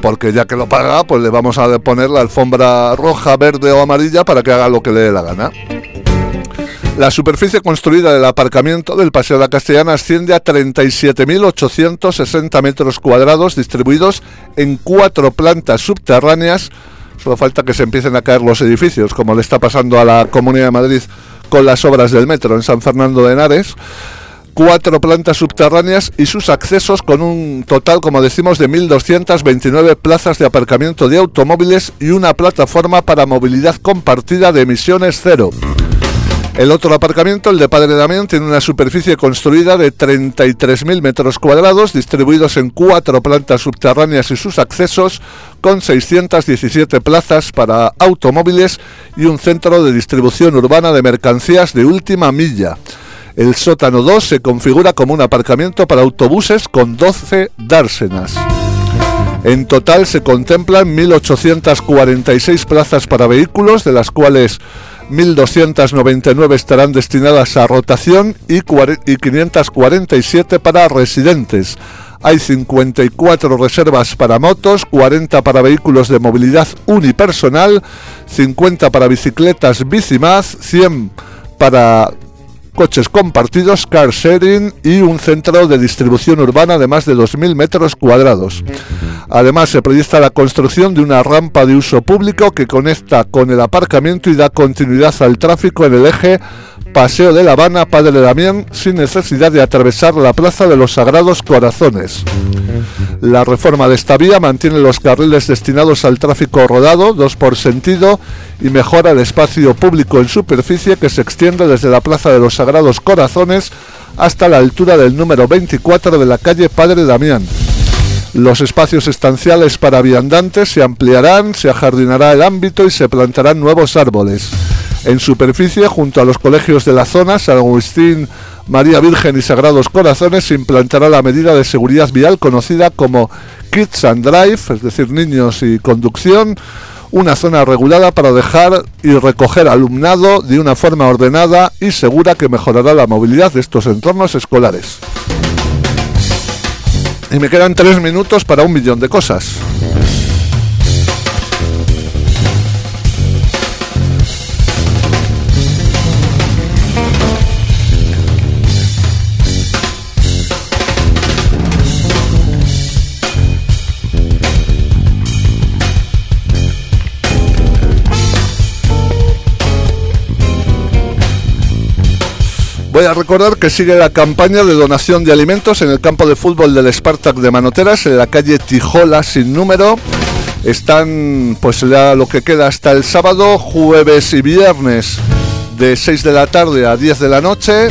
porque ya que lo paga, pues le vamos a poner la alfombra roja, verde o amarilla para que haga lo que le dé la gana. La superficie construida del aparcamiento del Paseo de la Castellana asciende a 37.860 metros cuadrados distribuidos en cuatro plantas subterráneas. Solo falta que se empiecen a caer los edificios, como le está pasando a la Comunidad de Madrid con las obras del metro en San Fernando de Henares cuatro plantas subterráneas y sus accesos con un total, como decimos, de 1.229 plazas de aparcamiento de automóviles y una plataforma para movilidad compartida de emisiones cero. El otro aparcamiento, el de Padre Damián, tiene una superficie construida de 33.000 metros cuadrados, distribuidos en cuatro plantas subterráneas y sus accesos, con 617 plazas para automóviles y un centro de distribución urbana de mercancías de última milla. El sótano 2 se configura como un aparcamiento para autobuses con 12 dársenas. En total se contemplan 1.846 plazas para vehículos, de las cuales 1.299 estarán destinadas a rotación y 547 para residentes. Hay 54 reservas para motos, 40 para vehículos de movilidad unipersonal, 50 para bicicletas Bicimaz, 100 para coches compartidos, car sharing y un centro de distribución urbana de más de 2.000 metros cuadrados. Además, se proyecta la construcción de una rampa de uso público que conecta con el aparcamiento y da continuidad al tráfico en el eje Paseo de La Habana, Padre Damián, sin necesidad de atravesar la Plaza de los Sagrados Corazones. La reforma de esta vía mantiene los carriles destinados al tráfico rodado, dos por sentido, y mejora el espacio público en superficie que se extiende desde la Plaza de los Sagrados Corazones hasta la altura del número 24 de la calle Padre Damián. Los espacios estanciales para viandantes se ampliarán, se ajardinará el ámbito y se plantarán nuevos árboles. En superficie, junto a los colegios de la zona, San Agustín, María Virgen y Sagrados Corazones, se implantará la medida de seguridad vial conocida como Kids and Drive, es decir, niños y conducción, una zona regulada para dejar y recoger alumnado de una forma ordenada y segura que mejorará la movilidad de estos entornos escolares. Y me quedan tres minutos para un millón de cosas. Voy a recordar que sigue la campaña de donación de alimentos en el campo de fútbol del Spartak de Manoteras, en la calle Tijola sin número. Están, pues ya lo que queda hasta el sábado, jueves y viernes de 6 de la tarde a 10 de la noche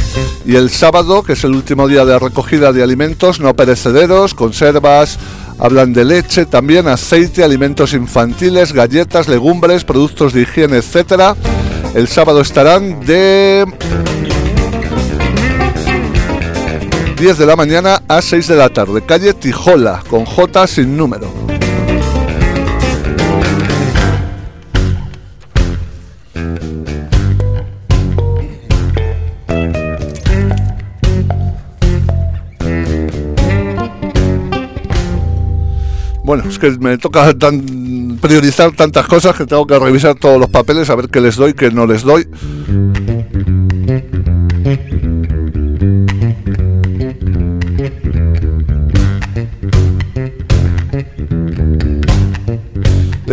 y el sábado, que es el último día de recogida de alimentos no perecederos, conservas, hablan de leche, también aceite, alimentos infantiles, galletas, legumbres, productos de higiene, etcétera. El sábado estarán de 10 de la mañana a 6 de la tarde. Calle Tijola, con J sin número. Bueno, es que me toca priorizar tantas cosas que tengo que revisar todos los papeles a ver qué les doy, qué no les doy.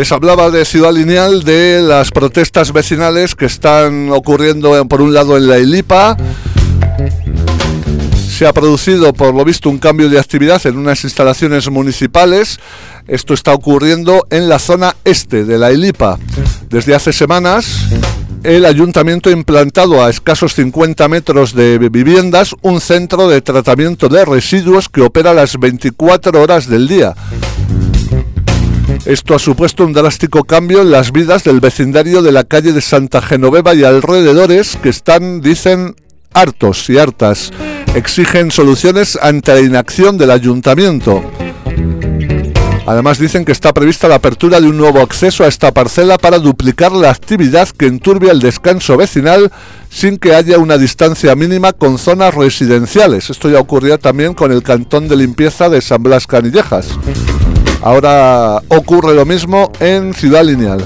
Les hablaba de Ciudad Lineal, de las protestas vecinales que están ocurriendo por un lado en la Ilipa. Se ha producido, por lo visto, un cambio de actividad en unas instalaciones municipales. Esto está ocurriendo en la zona este de la Ilipa. Desde hace semanas, el ayuntamiento ha implantado a escasos 50 metros de viviendas un centro de tratamiento de residuos que opera las 24 horas del día. Esto ha supuesto un drástico cambio en las vidas del vecindario de la calle de Santa Genoveva y alrededores que están, dicen, hartos y hartas. Exigen soluciones ante la inacción del ayuntamiento. Además dicen que está prevista la apertura de un nuevo acceso a esta parcela para duplicar la actividad que enturbia el descanso vecinal sin que haya una distancia mínima con zonas residenciales. Esto ya ocurría también con el cantón de limpieza de San Blas Canillejas. Ahora ocurre lo mismo en Ciudad Lineal.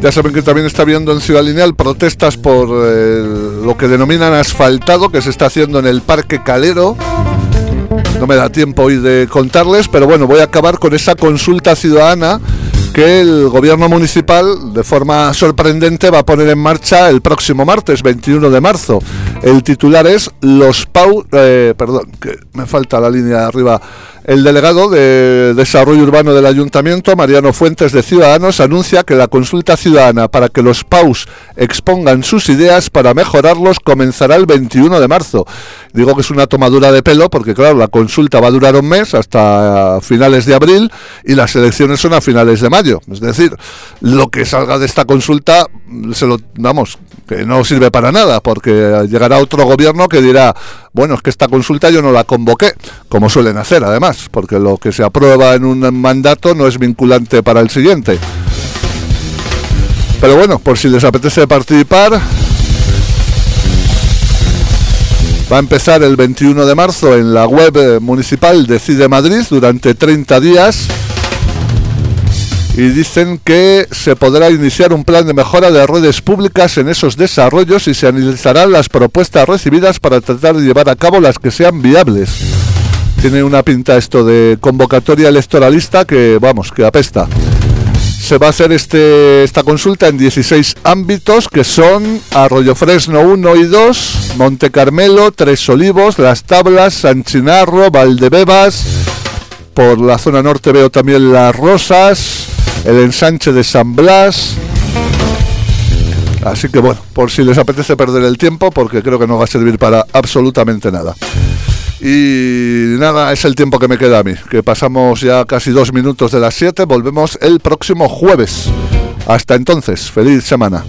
Ya saben que también está habiendo en Ciudad Lineal protestas por eh, lo que denominan asfaltado que se está haciendo en el Parque Calero. No me da tiempo hoy de contarles, pero bueno, voy a acabar con esa consulta ciudadana que el gobierno municipal, de forma sorprendente, va a poner en marcha el próximo martes, 21 de marzo. El titular es Los Pau... Eh, perdón, que me falta la línea de arriba el delegado de Desarrollo Urbano del Ayuntamiento, Mariano Fuentes de Ciudadanos, anuncia que la consulta ciudadana para que los PAUS expongan sus ideas para mejorarlos comenzará el 21 de marzo. Digo que es una tomadura de pelo porque, claro, la consulta va a durar un mes hasta finales de abril y las elecciones son a finales de mayo. Es decir, lo que salga de esta consulta, se lo, vamos, que no sirve para nada porque llegará otro gobierno que dirá, bueno, es que esta consulta yo no la convoqué, como suelen hacer además, porque lo que se aprueba en un mandato no es vinculante para el siguiente. Pero bueno, por si les apetece participar, va a empezar el 21 de marzo en la web municipal de CIDE Madrid durante 30 días y dicen que se podrá iniciar un plan de mejora de redes públicas en esos desarrollos y se analizarán las propuestas recibidas para tratar de llevar a cabo las que sean viables. Tiene una pinta esto de convocatoria electoralista que, vamos, que apesta. Se va a hacer este, esta consulta en 16 ámbitos que son Arroyo Fresno 1 y 2, Monte Carmelo, Tres Olivos, Las Tablas, San Chinarro, Valdebebas. Por la zona norte veo también Las Rosas, el ensanche de San Blas. Así que bueno, por si les apetece perder el tiempo, porque creo que no va a servir para absolutamente nada. Y nada, es el tiempo que me queda a mí, que pasamos ya casi dos minutos de las 7, volvemos el próximo jueves. Hasta entonces, feliz semana.